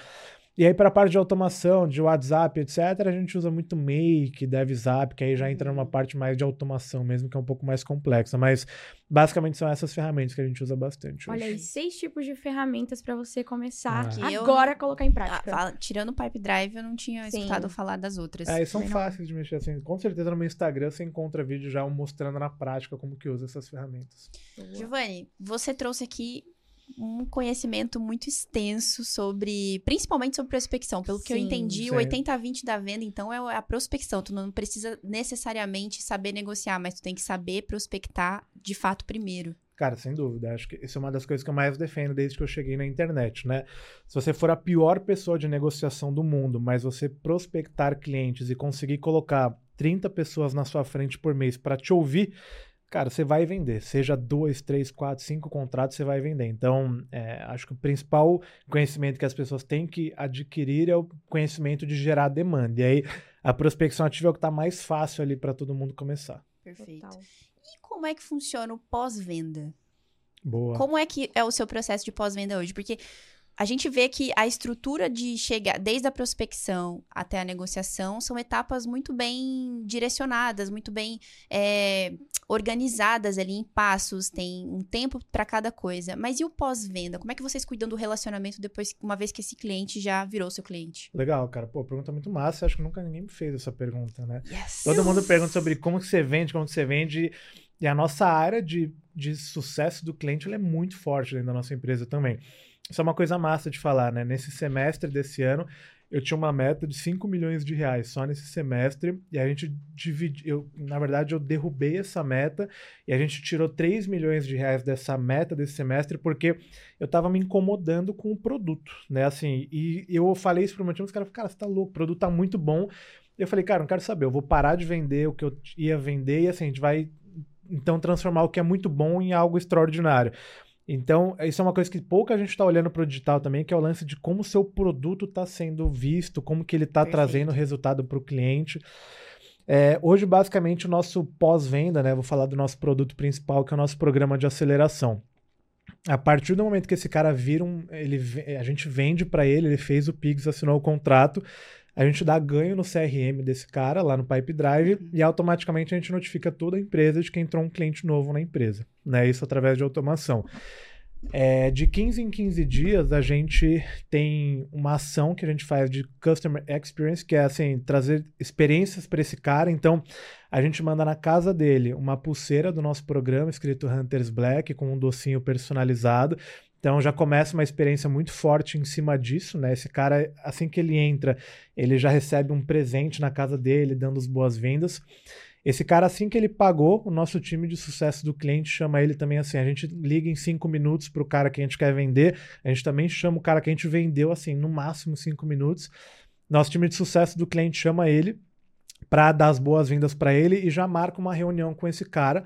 E aí, para a parte de automação, de WhatsApp, etc., a gente usa muito Make, DevZap, que aí já entra numa Uhum. parte mais de automação mesmo, que é um pouco mais complexa. Mas, basicamente, são essas ferramentas que a gente usa bastante Olha hoje. aí, seis tipos de ferramentas para você começar Ah. Eu agora a colocar em ah, prática. fala- tirando o Pipe Drive, eu não tinha Sim. escutado falar das outras. É, e são fáceis de mexer assim. Com certeza no meu Instagram você encontra vídeo já mostrando na prática como que usa essas ferramentas. Giovanni, você trouxe aqui um conhecimento muito extenso sobre, principalmente sobre prospecção. Pelo que eu Sim. entendi, Sim. o 80-20 da venda, então, é a prospecção. Tu não precisa necessariamente saber negociar, mas tu tem que saber prospectar de fato primeiro. Cara, sem dúvida. Acho que isso é uma das coisas que eu mais defendo desde que eu cheguei na internet, né? Se você for a pior pessoa de negociação do mundo, mas você prospectar clientes e conseguir colocar 30 pessoas na sua frente por mês para te ouvir, cara, você vai vender. Seja dois, três, quatro, cinco contratos, você vai vender. Então, é, acho que o principal conhecimento que as pessoas têm que adquirir é o conhecimento de gerar demanda. E aí, a prospecção ativa é o que está mais fácil ali para todo mundo começar. Perfeito. Total. E como é que funciona o pós-venda? Boa. Como é que é o seu processo de pós-venda hoje? Porque a gente vê que a estrutura de chegar, desde a prospecção até a negociação, são etapas muito bem direcionadas, muito bem é, organizadas ali em passos, tem um tempo para cada coisa. Mas e o pós-venda? Como é que vocês cuidam do relacionamento depois, uma vez que esse cliente já virou seu cliente? Legal, cara. Pô, pergunta muito massa. Acho que nunca ninguém me fez essa pergunta, né? Yes! Todo mundo pergunta sobre como que você vende, como que você vende. E a nossa área de, de sucesso do cliente é muito forte dentro da nossa empresa também. Isso é uma coisa massa de falar, né? Nesse semestre desse ano, eu tinha uma meta de 5 milhões de reais só nesse semestre, e a gente dividiu, na verdade eu derrubei essa meta, e a gente tirou 3 milhões de reais dessa meta desse semestre, porque eu tava me incomodando com o produto, né, assim, e eu falei isso pro meu time, os caras falaram, cara, você tá louco, o produto tá muito bom, eu falei, cara, não quero saber, eu vou parar de vender o que eu ia vender, e assim, a gente vai então transformar o que é muito bom em algo extraordinário. Então, isso é uma coisa que pouca gente está olhando para o digital também, que é o lance de como o seu produto está sendo visto, como que ele está trazendo resultado para o cliente. É, hoje, basicamente, o nosso pós-venda, né? Vou falar do nosso produto principal, que é o nosso programa de aceleração. A partir do momento que esse cara vira um. Ele, a gente vende para ele, ele fez o Pix, assinou o contrato, a gente dá ganho no CRM desse cara lá no Pipe Drive uhum. e automaticamente a gente notifica toda a empresa de que entrou um cliente novo na empresa, né? Isso através de automação. É, de 15 em 15 dias, a gente tem uma ação que a gente faz de Customer Experience, que é assim, trazer experiências para esse cara. Então, a gente manda na casa dele uma pulseira do nosso programa, escrito Hunters Black, com um docinho personalizado. Então já começa uma experiência muito forte em cima disso, né? Esse cara, assim que ele entra, ele já recebe um presente na casa dele, dando as boas-vindas. Esse cara, assim que ele pagou, o nosso time de sucesso do cliente chama ele também assim. A gente liga em cinco minutos para o cara que a gente quer vender, a gente também chama o cara que a gente vendeu, assim, no máximo cinco minutos. Nosso time de sucesso do cliente chama ele para dar as boas-vindas para ele e já marca uma reunião com esse cara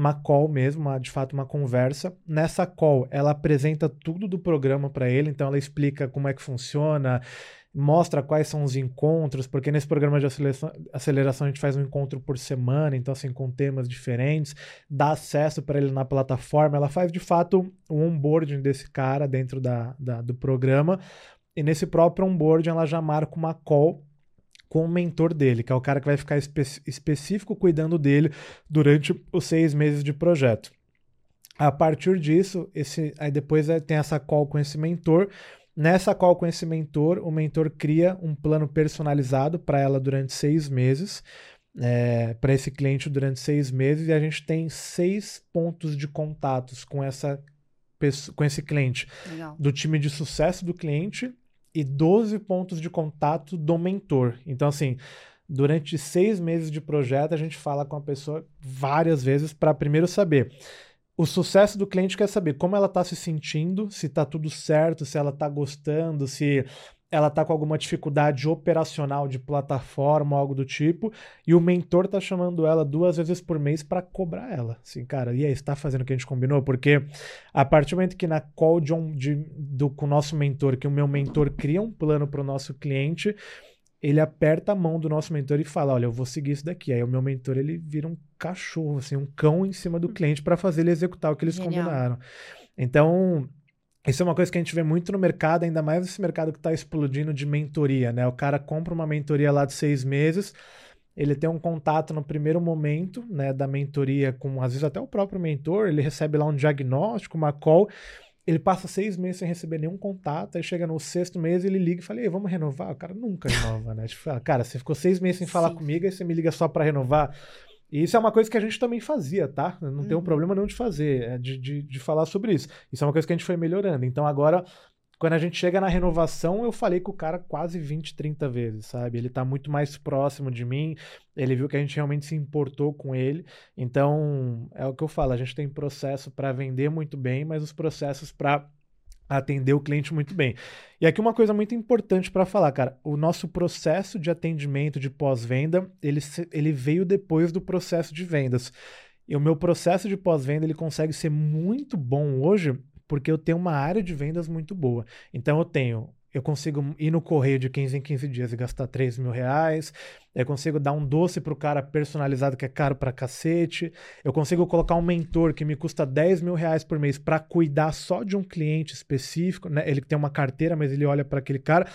uma call mesmo, uma, de fato uma conversa. Nessa call, ela apresenta tudo do programa para ele, então ela explica como é que funciona, mostra quais são os encontros, porque nesse programa de aceleração, a gente faz um encontro por semana, então assim, com temas diferentes, dá acesso para ele na plataforma, ela faz de fato o onboarding desse cara dentro da, da, do programa, e nesse próprio onboarding ela já marca uma call com o mentor dele, que é o cara que vai ficar espe específico cuidando dele durante os seis meses de projeto. A partir disso, esse, aí depois é, tem essa call com esse mentor. Nessa call com esse mentor, o mentor cria um plano personalizado para ela durante seis meses, é, para esse cliente durante seis meses, e a gente tem seis pontos de contatos com essa com esse cliente Legal. do time de sucesso do cliente e 12 pontos de contato do mentor. Então, assim, durante seis meses de projeto, a gente fala com a pessoa várias vezes para primeiro saber. O sucesso do cliente quer saber como ela está se sentindo, se está tudo certo, se ela está gostando, se ela está com alguma dificuldade operacional de plataforma ou algo do tipo, e o mentor está chamando ela duas vezes por mês para cobrar ela. Assim, cara, e aí, está fazendo o que a gente combinou? Porque a partir do momento que na call de um, de, do, com o nosso mentor, que o meu mentor cria um plano para o nosso cliente, ele aperta a mão do nosso mentor e fala: Olha, eu vou seguir isso daqui. Aí o meu mentor ele vira um cachorro, assim, um cão em cima do hum. cliente para fazer ele executar o que eles Genial. combinaram. Então, isso é uma coisa que a gente vê muito no mercado, ainda mais nesse mercado que está explodindo de mentoria, né? O cara compra uma mentoria lá de seis meses, ele tem um contato no primeiro momento, né, da mentoria com, às vezes, até o próprio mentor, ele recebe lá um diagnóstico, uma call, ele passa seis meses sem receber nenhum contato, aí chega no sexto mês ele liga e fala, vamos renovar? O cara nunca renova, né? Tipo, cara, você ficou seis meses sem falar Sim. comigo, aí você me liga só para renovar. E isso é uma coisa que a gente também fazia, tá? Não uhum. tem um problema não de fazer, é de, de, de falar sobre isso. Isso é uma coisa que a gente foi melhorando. Então agora, quando a gente chega na renovação, eu falei com o cara quase 20, 30 vezes, sabe? Ele tá muito mais próximo de mim, ele viu que a gente realmente se importou com ele. Então, é o que eu falo, a gente tem processo para vender muito bem, mas os processos para atender o cliente muito bem. E aqui uma coisa muito importante para falar, cara, o nosso processo de atendimento de pós-venda, ele, ele veio depois do processo de vendas. E o meu processo de pós-venda, ele consegue ser muito bom hoje porque eu tenho uma área de vendas muito boa. Então eu tenho eu consigo ir no correio de 15 em 15 dias e gastar 3 mil reais. Eu consigo dar um doce pro cara personalizado que é caro pra cacete. Eu consigo colocar um mentor que me custa 10 mil reais por mês para cuidar só de um cliente específico. Né? Ele tem uma carteira, mas ele olha para aquele cara.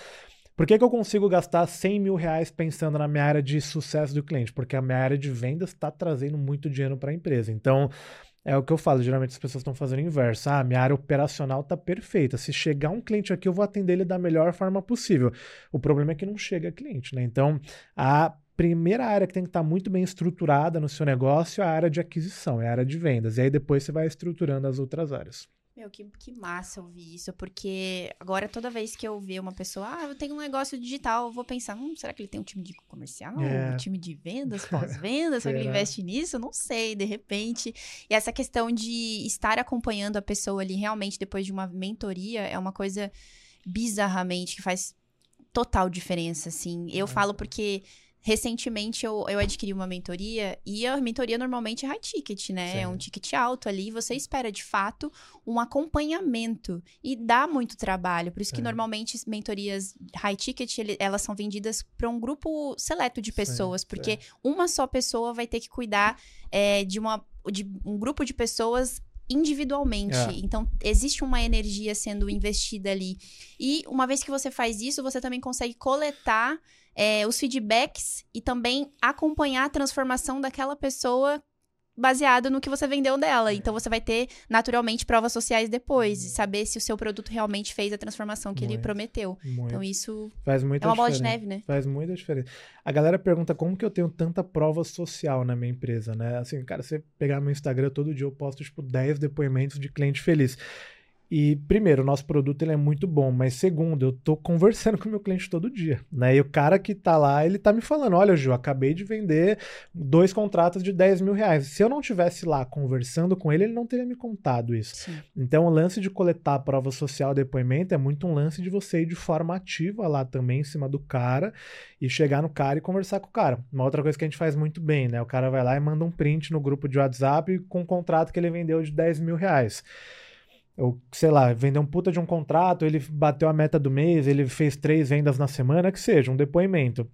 Por que, que eu consigo gastar 100 mil reais pensando na minha área de sucesso do cliente? Porque a minha área de vendas está trazendo muito dinheiro para a empresa. Então, é o que eu falo, geralmente as pessoas estão fazendo o inverso. Ah, minha área operacional está perfeita. Se chegar um cliente aqui, eu vou atender ele da melhor forma possível. O problema é que não chega cliente, né? Então, a primeira área que tem que estar tá muito bem estruturada no seu negócio é a área de aquisição, é a área de vendas. E aí depois você vai estruturando as outras áreas. Meu, que, que massa ouvir isso, porque agora toda vez que eu ver uma pessoa, ah, eu tenho um negócio digital, eu vou pensar, hum, será que ele tem um time de comercial? É. Um time de vendas, pós-vendas? será que ele investe nisso? Não sei, de repente. E essa questão de estar acompanhando a pessoa ali realmente depois de uma mentoria é uma coisa bizarramente que faz total diferença, assim. Eu falo porque recentemente eu, eu adquiri uma mentoria e a mentoria normalmente é high ticket, né? É um Sim. ticket alto ali. Você espera de fato um acompanhamento e dá muito trabalho. Por isso que Sim. normalmente as mentorias high ticket ele- elas são vendidas para um grupo seleto de Sim, pessoas, porque sim. uma só pessoa vai ter que cuidar é, de, uma, de um grupo de pessoas individualmente. É. Então, existe uma energia sendo investida ali. E uma vez que você faz isso, você também consegue coletar é, os feedbacks e também acompanhar a transformação daquela pessoa baseado no que você vendeu dela. Então, você vai ter, naturalmente, provas sociais depois. E saber se o seu produto realmente fez a transformação que ele Muito. prometeu. Muito. Então, isso Faz muita é uma bola de neve, né? Faz muita diferença. A galera pergunta como que eu tenho tanta prova social na minha empresa, né? Assim, cara, você pegar meu Instagram, todo dia eu posto, tipo, 10 depoimentos de cliente feliz. E, primeiro, o nosso produto ele é muito bom, mas segundo, eu tô conversando [LAUGHS] com o meu cliente todo dia, né? E o cara que tá lá, ele tá me falando, olha, Ju, acabei de vender dois contratos de 10 mil reais. Se eu não tivesse lá conversando com ele, ele não teria me contado isso. Sim. Então, o lance de coletar a prova social depoimento é muito um lance de você ir de forma ativa lá também em cima do cara e chegar no cara e conversar com o cara. Uma outra coisa que a gente faz muito bem, né? O cara vai lá e manda um print no grupo de WhatsApp com um contrato que ele vendeu de 10 mil reais. Ou, sei lá, vendeu um puta de um contrato, ele bateu a meta do mês, ele fez três vendas na semana, que seja, um depoimento.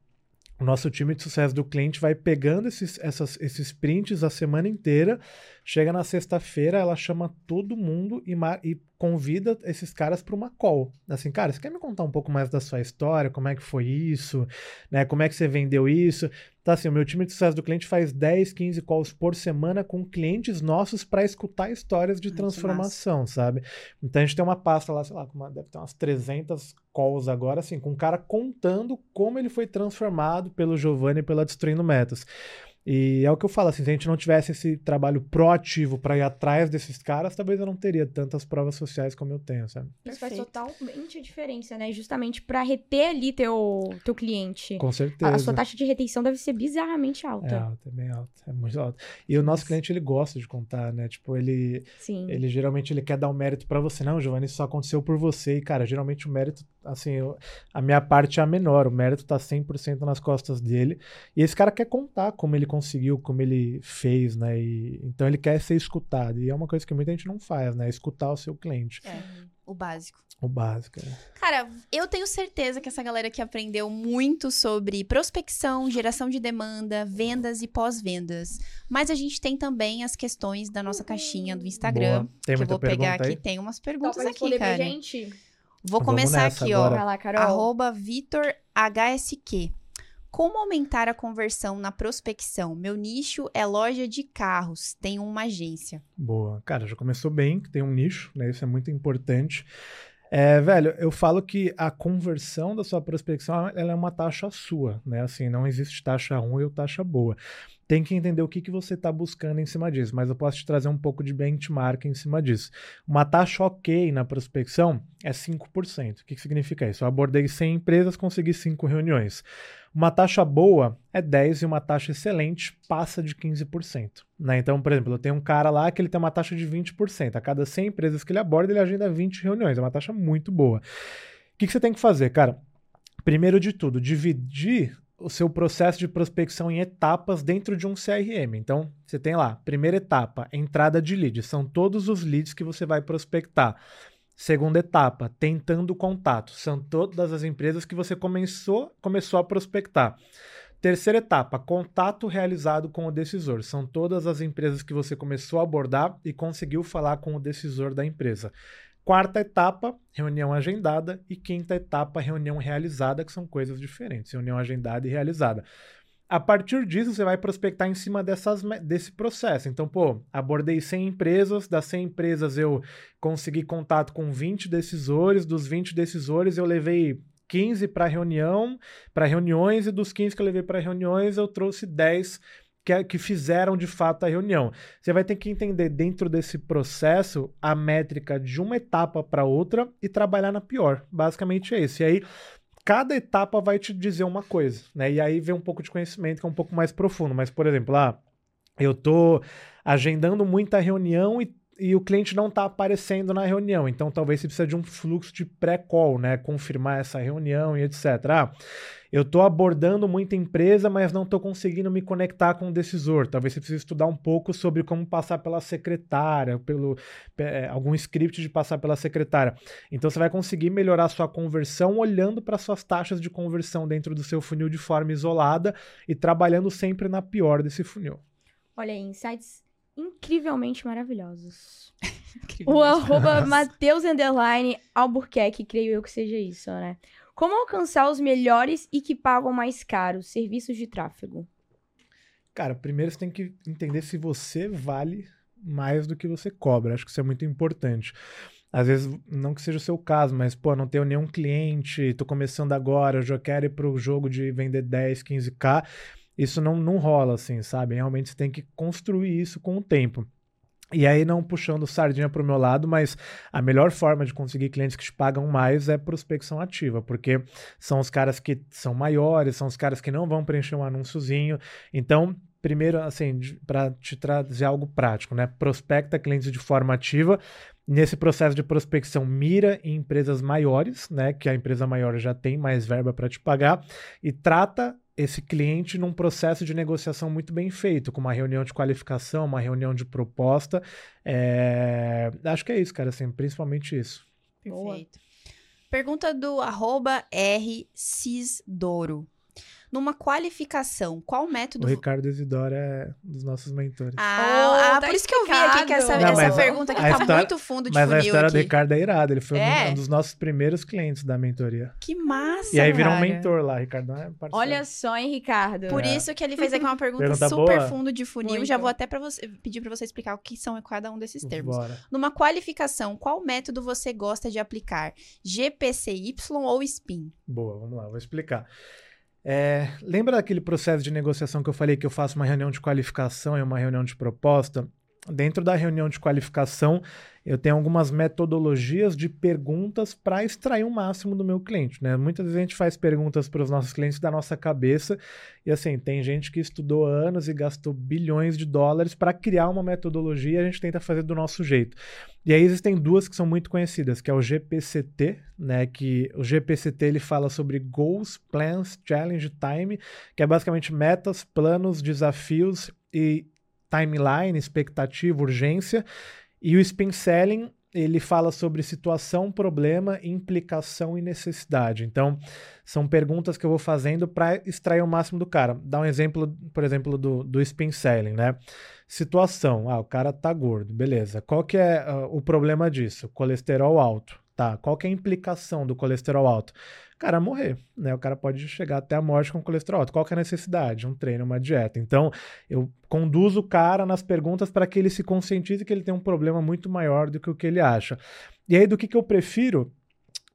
O nosso time de sucesso do cliente vai pegando esses, essas- esses prints a semana inteira, chega na sexta-feira, ela chama todo mundo e, e convida esses caras para uma call. Assim, cara, você quer me contar um pouco mais da sua história? Como é que foi isso? Né? Como é que você vendeu isso? Então, assim, o meu time de sucesso do cliente faz 10, 15 calls por semana com clientes nossos para escutar histórias de Ai, transformação, sabe? Então a gente tem uma pasta lá, sei lá, com uma- deve ter umas 300 calls agora, assim, com o cara contando como ele foi transformado pelo Giovanni e pela Destruindo Metas. E é o que eu falo, assim, se a gente não tivesse esse trabalho proativo para ir atrás desses caras, talvez eu não teria tantas provas sociais como eu tenho, sabe? Isso faz Perfeito. totalmente a diferença, né? Justamente pra reter ali teu, teu cliente. Com A, certeza. a sua taxa de retenção deve ser bizarramente É alta. alta, é bem alta, é muito alta. E o nosso cliente, ele gosta de contar, né? Tipo, ele, Sim. ele geralmente ele quer dar o mérito para você. Não, Giovanni, isso só aconteceu por você. E, cara, geralmente o mérito, assim, eu- a minha parte é a menor. O mérito tá 100% nas costas dele. E esse cara quer contar como ele conseguiu, como ele fez, né? E, então ele quer ser escutado. E é uma coisa que muita gente não faz, né? Escutar o seu cliente. É, o básico. O básico. é. Cara, eu tenho certeza que essa galera aqui aprendeu muito sobre prospecção, geração de demanda, vendas e pós-vendas. Mas a gente tem também as questões da nossa caixinha do Instagram. Boa. Tem que eu vou pegar aqui. aí? Tem umas Dá perguntas pra aqui, pra cara. gente? Vou Vamos começar aqui, agora. ó. Vai lá, Carol. Arroba Vitor HSQ. Como aumentar a conversão na prospecção? Meu nicho é loja de carros. Tenho uma agência. Boa. Cara, já começou bem, que tem um nicho, né? Isso é muito importante. É, velho, eu falo que a conversão da sua prospecção, ela é uma taxa sua, né? Assim, não existe taxa ruim ou taxa boa. Tem que entender o que, que você está buscando em cima disso, mas eu posso te trazer um pouco de benchmark em cima disso. Uma taxa ok na prospecção é 5%. O que, que significa isso? Eu abordei 100 empresas, consegui 5 reuniões. Uma taxa boa é 10 e uma taxa excelente passa de 15%. Né? Então, por exemplo, eu tenho um cara lá que ele tem uma taxa de 20%. A cada 100 empresas que ele aborda, ele agenda 20 reuniões. É uma taxa muito boa. O que, que você tem que fazer, cara? Primeiro de tudo, dividir o seu processo de prospecção em etapas dentro de um CRM. Então, você tem lá, primeira etapa, entrada de leads. São todos os leads que você vai prospectar. Segunda etapa, tentando contato. São todas as empresas que você começou, começou a prospectar. Terceira etapa, contato realizado com o decisor. São todas as empresas que você começou a abordar e conseguiu falar com o decisor da empresa. Quarta etapa, reunião agendada. E quinta etapa, reunião realizada, que são coisas diferentes. Reunião agendada e realizada. A partir disso, você vai prospectar em cima dessas, desse processo. Então, pô, abordei 100 empresas, das 100 empresas eu consegui contato com 20 decisores, dos 20 decisores eu levei 15 para reunião, para reuniões, e dos 15 que eu levei para reuniões, eu trouxe 10 que, é, que fizeram de fato a reunião. Você vai ter que entender dentro desse processo a métrica de uma etapa para outra e trabalhar na pior. Basicamente é isso. E aí, cada etapa vai te dizer uma coisa, né? E aí vem um pouco de conhecimento que é um pouco mais profundo. Mas, por exemplo, lá, ah, eu tô agendando muita reunião e e o cliente não está aparecendo na reunião. Então, talvez você precise de um fluxo de pré-call, né? Confirmar essa reunião e etc. Ah, eu estou abordando muita empresa, mas não estou conseguindo me conectar com o decisor. Talvez você precise estudar um pouco sobre como passar pela secretária, pelo é, algum script de passar pela secretária. Então você vai conseguir melhorar sua conversão olhando para suas taxas de conversão dentro do seu funil de forma isolada e trabalhando sempre na pior desse funil. Olha aí, insights incrivelmente maravilhosos. [LAUGHS] o arroba Mateus Albuquerque, creio eu que seja isso, né? Como alcançar os melhores e que pagam mais caro serviços de tráfego? Cara, primeiro você tem que entender se você vale mais do que você cobra. Acho que isso é muito importante. Às vezes, não que seja o seu caso, mas, pô, não tenho nenhum cliente, tô começando agora, já quero ir pro jogo de vender 10, 15k. Isso não, não rola assim, sabe? Realmente você tem que construir isso com o tempo. E aí, não puxando sardinha para o meu lado, mas a melhor forma de conseguir clientes que te pagam mais é prospecção ativa, porque são os caras que são maiores, são os caras que não vão preencher um anúnciozinho. Então, primeiro, assim, para te trazer algo prático, né? Prospecta clientes de forma ativa. Nesse processo de prospecção, mira em empresas maiores, né? Que a empresa maior já tem mais verba para te pagar, e trata esse cliente num processo de negociação muito bem feito, com uma reunião de qualificação, uma reunião de proposta. É... Acho que é isso, cara, assim, principalmente isso. Perfeito. Boa. Pergunta do arroba numa qualificação, qual método. O Ricardo Isidoro é um dos nossos mentores. Ah, oh, ah tá por isso que eu vi aqui que essa, Não, essa pergunta aqui tá história, muito fundo de mas funil. Mas a história aqui. do Ricardo é irada. Ele foi é. um, dos nossos primeiros clientes da mentoria. Que massa! E aí virou um mentor lá, Ricardo. É Olha só, hein, Ricardo. Por é. isso que ele fez aqui uma pergunta, pergunta super boa. fundo de funil. Muito. Já vou até para você pedir para você explicar o que são cada um desses termos. Bora. Numa qualificação, qual método você gosta de aplicar? GPCY ou SPIN? Boa, vamos lá, vou explicar. É, lembra daquele processo de negociação que eu falei que eu faço uma reunião de qualificação e uma reunião de proposta? Dentro da reunião de qualificação, eu tenho algumas metodologias de perguntas para extrair o um máximo do meu cliente. Né? Muitas vezes a gente faz perguntas para os nossos clientes da nossa cabeça, e assim, tem gente que estudou anos e gastou bilhões de dólares para criar uma metodologia e a gente tenta fazer do nosso jeito. E aí existem duas que são muito conhecidas, que é o GPCT, né? Que o GPCT ele fala sobre Goals, Plans, Challenge, Time, que é basicamente metas, planos, desafios e timeline, expectativa, urgência. E o spin selling, ele fala sobre situação, problema, implicação e necessidade. Então, são perguntas que eu vou fazendo para extrair o máximo do cara. Dá um exemplo, por exemplo, do, do spin selling, né? Situação, ah, o cara tá gordo, beleza. Qual que é uh, o problema disso? Colesterol alto. Tá, qual que é a implicação do colesterol alto? Cara morrer, né? O cara pode chegar até a morte com colesterol alto. Qual que é a necessidade? Um treino, uma dieta. Então, eu conduzo o cara nas perguntas para que ele se conscientize que ele tem um problema muito maior do que o que ele acha. E aí, do que, que eu prefiro?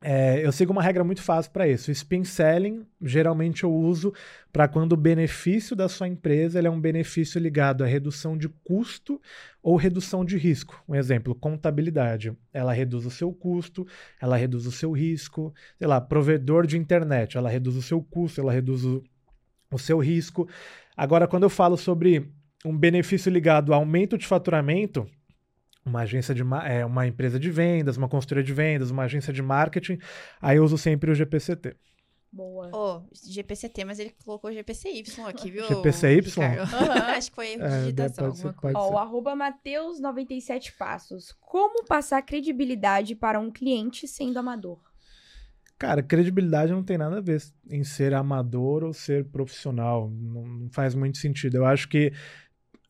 É, eu sigo uma regra muito fácil para isso. Spin selling, geralmente eu uso para quando o benefício da sua empresa é um benefício ligado à redução de custo ou redução de risco. Um exemplo, contabilidade. Ela reduz o seu custo, ela reduz o seu risco. Sei lá, provedor de internet, ela reduz o seu custo, ela reduz o, o seu risco. Agora, quando eu falo sobre um benefício ligado a aumento de faturamento, uma agência de é, uma empresa de vendas, uma consultoria de vendas, uma agência de marketing, aí eu uso sempre o GPCT. Boa. Oh, GPCT, mas ele colocou GPCY aqui, viu? GPCY? Uhum. [LAUGHS] Acho que foi erro de é, digitação. Ser, oh, ser. O arroba Mateus97 Passos. Como passar credibilidade para um cliente sendo amador? Cara, credibilidade não tem nada a ver em ser amador ou ser profissional. Não faz muito sentido. Eu acho que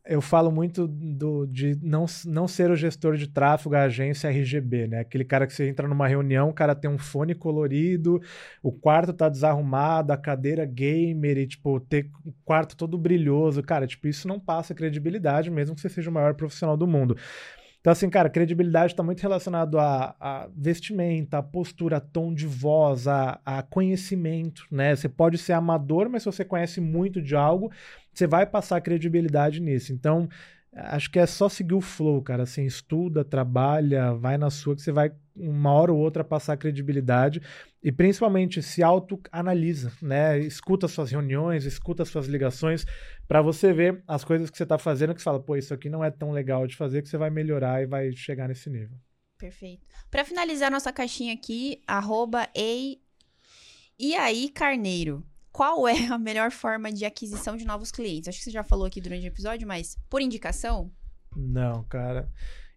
eu falo muito do, de não, não ser o gestor de tráfego, a agência RGB, né? Aquele cara que você entra numa reunião, o cara tem um fone colorido, o quarto tá desarrumado, a cadeira gamer e, tipo, ter o quarto todo brilhoso. Cara, tipo, isso não passa credibilidade, mesmo que você seja o maior profissional do mundo. Então, assim, cara, credibilidade está muito relacionado a, a, vestimenta, a postura, a tom de voz, a, a conhecimento, né? Você pode ser amador, mas se você conhece muito de algo, você vai passar credibilidade nisso. Então, acho que é só seguir o flow, cara. Assim, estuda, trabalha, vai na sua, que você vai, uma hora ou outra, passar credibilidade. E principalmente se autoanalisa, né? Escuta suas reuniões, escuta suas ligações, para você ver as coisas que você está fazendo, que você fala, pô, isso aqui não é tão legal de fazer, que você vai melhorar e vai chegar nesse nível. Perfeito. Para finalizar nossa caixinha aqui, arroba e... e aí, Carneiro qual é a melhor forma de aquisição de novos clientes? Acho que você já falou aqui durante o episódio, mas por indicação? Não, cara.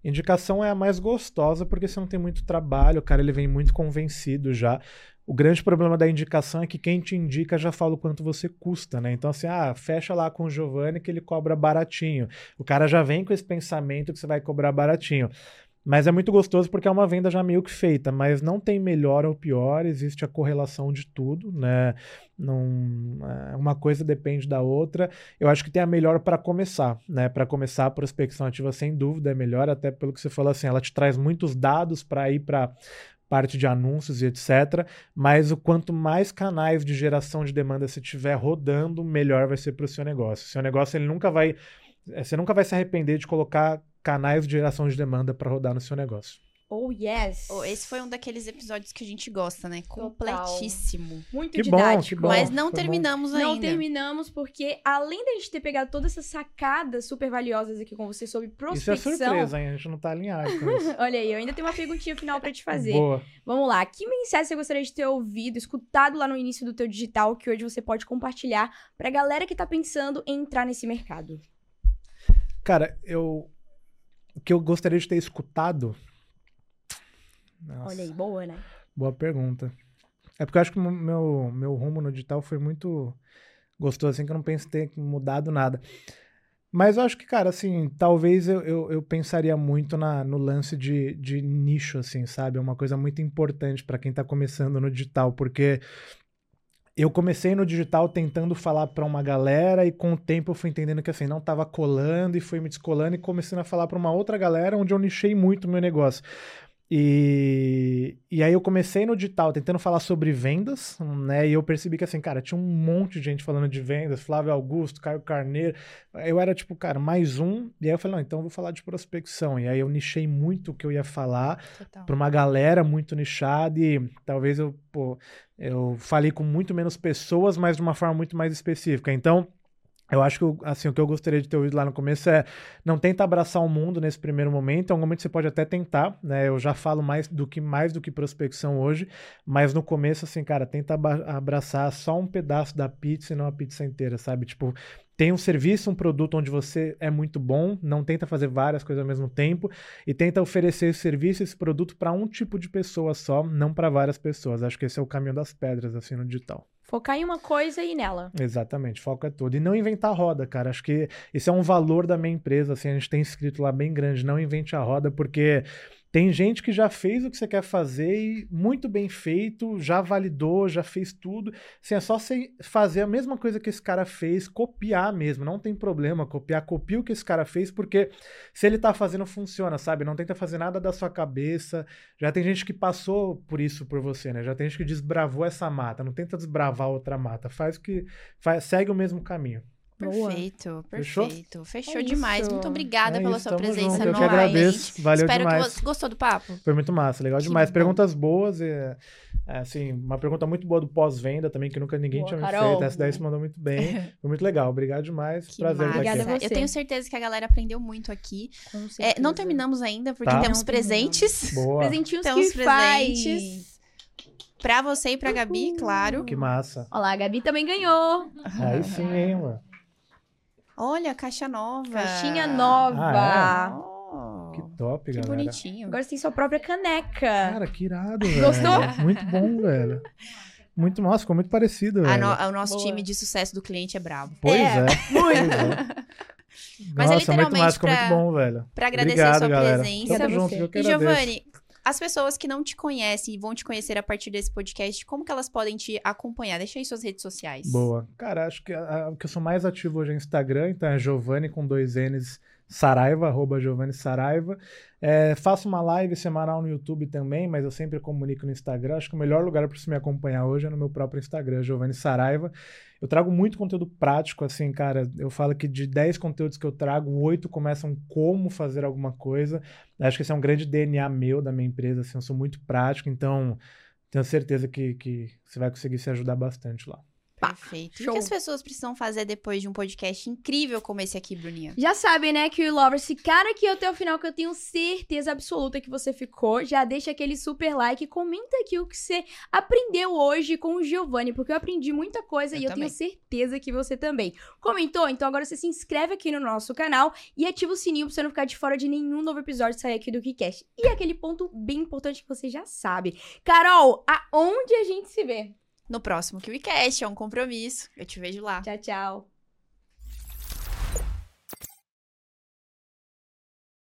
Indicação é a mais gostosa porque você não tem muito trabalho, o cara ele vem muito convencido já. O grande problema da indicação é que quem te indica já fala o quanto você custa, né? Então, assim, ah, fecha lá com o Giovanni que ele cobra baratinho. O cara já vem com esse pensamento que você vai cobrar baratinho. Mas é muito gostoso porque é uma venda já meio que feita, mas não tem melhor ou pior, existe a correlação de tudo, né? Não, é, uma coisa depende da outra. Eu acho que tem a melhor para começar, né? Para começar a prospecção ativa, sem dúvida, é melhor, até pelo que você falou assim, ela te traz muitos dados para ir para parte de anúncios e etc. Mas o quanto mais canais de geração de demanda você tiver rodando, melhor vai ser para o seu negócio. Seu negócio ele nunca vai é, você nunca vai se arrepender de colocar canais de geração de demanda para rodar no seu negócio. Oh, yes. Oh, esse foi um daqueles episódios que a gente gosta, né? Completíssimo. Muito que didático. Bom, que bom, Mas não terminamos bom. ainda. Não terminamos porque, além da gente ter pegado todas essas sacadas super valiosas aqui com você sobre prospecção... Isso é surpresa, hein? A gente não tá alinhado com isso. [LAUGHS] Olha aí, eu ainda tenho uma perguntinha final para te fazer. Boa. Vamos lá. Que mensagem você gostaria de ter ouvido, escutado lá no início do teu digital, que hoje você pode compartilhar pra galera que tá pensando em entrar nesse mercado? Cara, eu. O que eu gostaria de ter escutado. Nossa, Olha aí, boa, né? Boa pergunta. É porque eu acho que meu, meu rumo no digital foi muito gostoso, assim, que eu não penso ter mudado nada. Mas eu acho que, cara, assim, talvez eu, eu, eu pensaria muito na, no lance de, de nicho, assim, sabe? É uma coisa muito importante para quem tá começando no digital, porque eu comecei no digital tentando falar para uma galera e com o tempo eu fui entendendo que assim não estava colando e fui me descolando e começando a falar para uma outra galera onde eu nichei muito o meu negócio. E, e aí eu comecei no digital tentando falar sobre vendas, né? E eu percebi que assim, cara, tinha um monte de gente falando de vendas, Flávio Augusto, Caio Carneiro. Eu era tipo, cara, mais um. E aí eu falei, não, então eu vou falar de prospecção. E aí eu nichei muito o que eu ia falar para uma galera muito nichada e talvez eu, pô, eu falei com muito menos pessoas, mas de uma forma muito mais específica. Então, eu acho que assim, o que eu gostaria de ter ouvido lá no começo é não tenta abraçar o mundo nesse primeiro momento. Em algum momento você pode até tentar, né? Eu já falo mais do que mais do que prospecção hoje, mas no começo, assim, cara, tenta abraçar só um pedaço da pizza e não a pizza inteira, sabe? Tipo, tem um serviço, um produto onde você é muito bom, não tenta fazer várias coisas ao mesmo tempo e tenta oferecer esse serviço, esse produto para um tipo de pessoa só, não para várias pessoas. Acho que esse é o caminho das pedras assim no digital. Focar em uma coisa e ir nela. Exatamente, foco é tudo. E não inventar roda, cara. Acho que esse é um valor da minha empresa, assim, a gente tem escrito lá bem grande, não invente a roda, porque tem gente que já fez o que você quer fazer e muito bem feito, já validou, já fez tudo. Assim, é só você fazer a mesma coisa que esse cara fez, copiar mesmo. Não tem problema copiar, copia o que esse cara fez, porque se ele tá fazendo, funciona, sabe? Não tenta fazer nada da sua cabeça. Já tem gente que passou por isso por você, né? Já tem gente que desbravou essa mata. Não tenta desbravar outra mata. Faz que. Faz, segue o mesmo caminho. Perfeito, perfeito. Fechou, Fechou é demais. Muito obrigada é pela isso, sua presença junto. Eu que agradeço. Valeu Espero demais. que você gostou do papo. Foi muito massa, legal Que demais. bom. Perguntas boas e é, assim, uma pergunta muito boa do pós-venda também, que nunca ninguém Boa, tinha me feito. Essa daí você mandou muito bem. [LAUGHS] Foi muito legal. Obrigado demais. Que Prazer estar Obrigada aqui. a você. Eu tenho certeza que a galera aprendeu muito aqui. Com É, certeza. não terminamos ainda, porque Tá. temos Não presentes Boa. Presentinhos Temos que faz. presentes. pra você e pra Gabi, claro. Que massa. Olha lá, a Gabi também ganhou. Aí sim, hein, mano. Olha, caixa nova. Caixinha nova. Ah, Oh, Que top, que galera. bonitinho. Agora você tem sua própria caneca. Cara, que irado, [LAUGHS] velho. Gostou? Muito bom, velho. Muito, nossa, ficou muito parecido, no- o nosso Boa. time de sucesso do cliente é brabo. Pois É, é. muito. [LAUGHS] Pois é. Mas é Nossa, muito literalmente massa, ficou pra- muito bom, velho. Pra agradecer Obrigado, a sua galera. presença. Tamo junto, eu que E. Giovanni, as pessoas que não te conhecem e vão te conhecer a partir desse podcast, como que elas podem te acompanhar? Deixa aí suas redes sociais. Boa. Cara, acho que o que eu sou mais ativo hoje é Instagram, então é Giovanni com dois N's Saraiva, arroba Giovanni Saraiva. É, faço uma live semanal no YouTube também, mas eu sempre comunico no Instagram. Acho que o melhor lugar para você me acompanhar hoje é no meu próprio Instagram, Giovanni Saraiva. Eu trago muito conteúdo prático, assim, cara. Eu falo que de 10 conteúdos que eu trago, 8 começam como fazer alguma coisa. Acho que esse é um grande DNA meu, da minha empresa, assim, eu sou muito prático, então tenho certeza que, que você vai conseguir se ajudar bastante lá. Perfeito. E o show. que as pessoas precisam fazer depois de um podcast incrível como esse aqui, Bruninha? Já sabem, né, que o Lovers ficaram aqui até o final, que eu tenho certeza absoluta que você ficou. Já deixa aquele super like, comenta aqui o que você aprendeu hoje com o Giovanni, porque eu aprendi muita coisa Eu e eu também. tenho certeza que você também. Comentou? Então agora você se inscreve aqui no nosso canal e ativa o sininho pra você não ficar de fora de nenhum novo episódio sair aqui do KiCast. E aquele ponto bem importante que você já sabe. Carol, aonde a gente se vê? No próximo KiwiCast, é um compromisso. Eu te vejo lá. Tchau, tchau.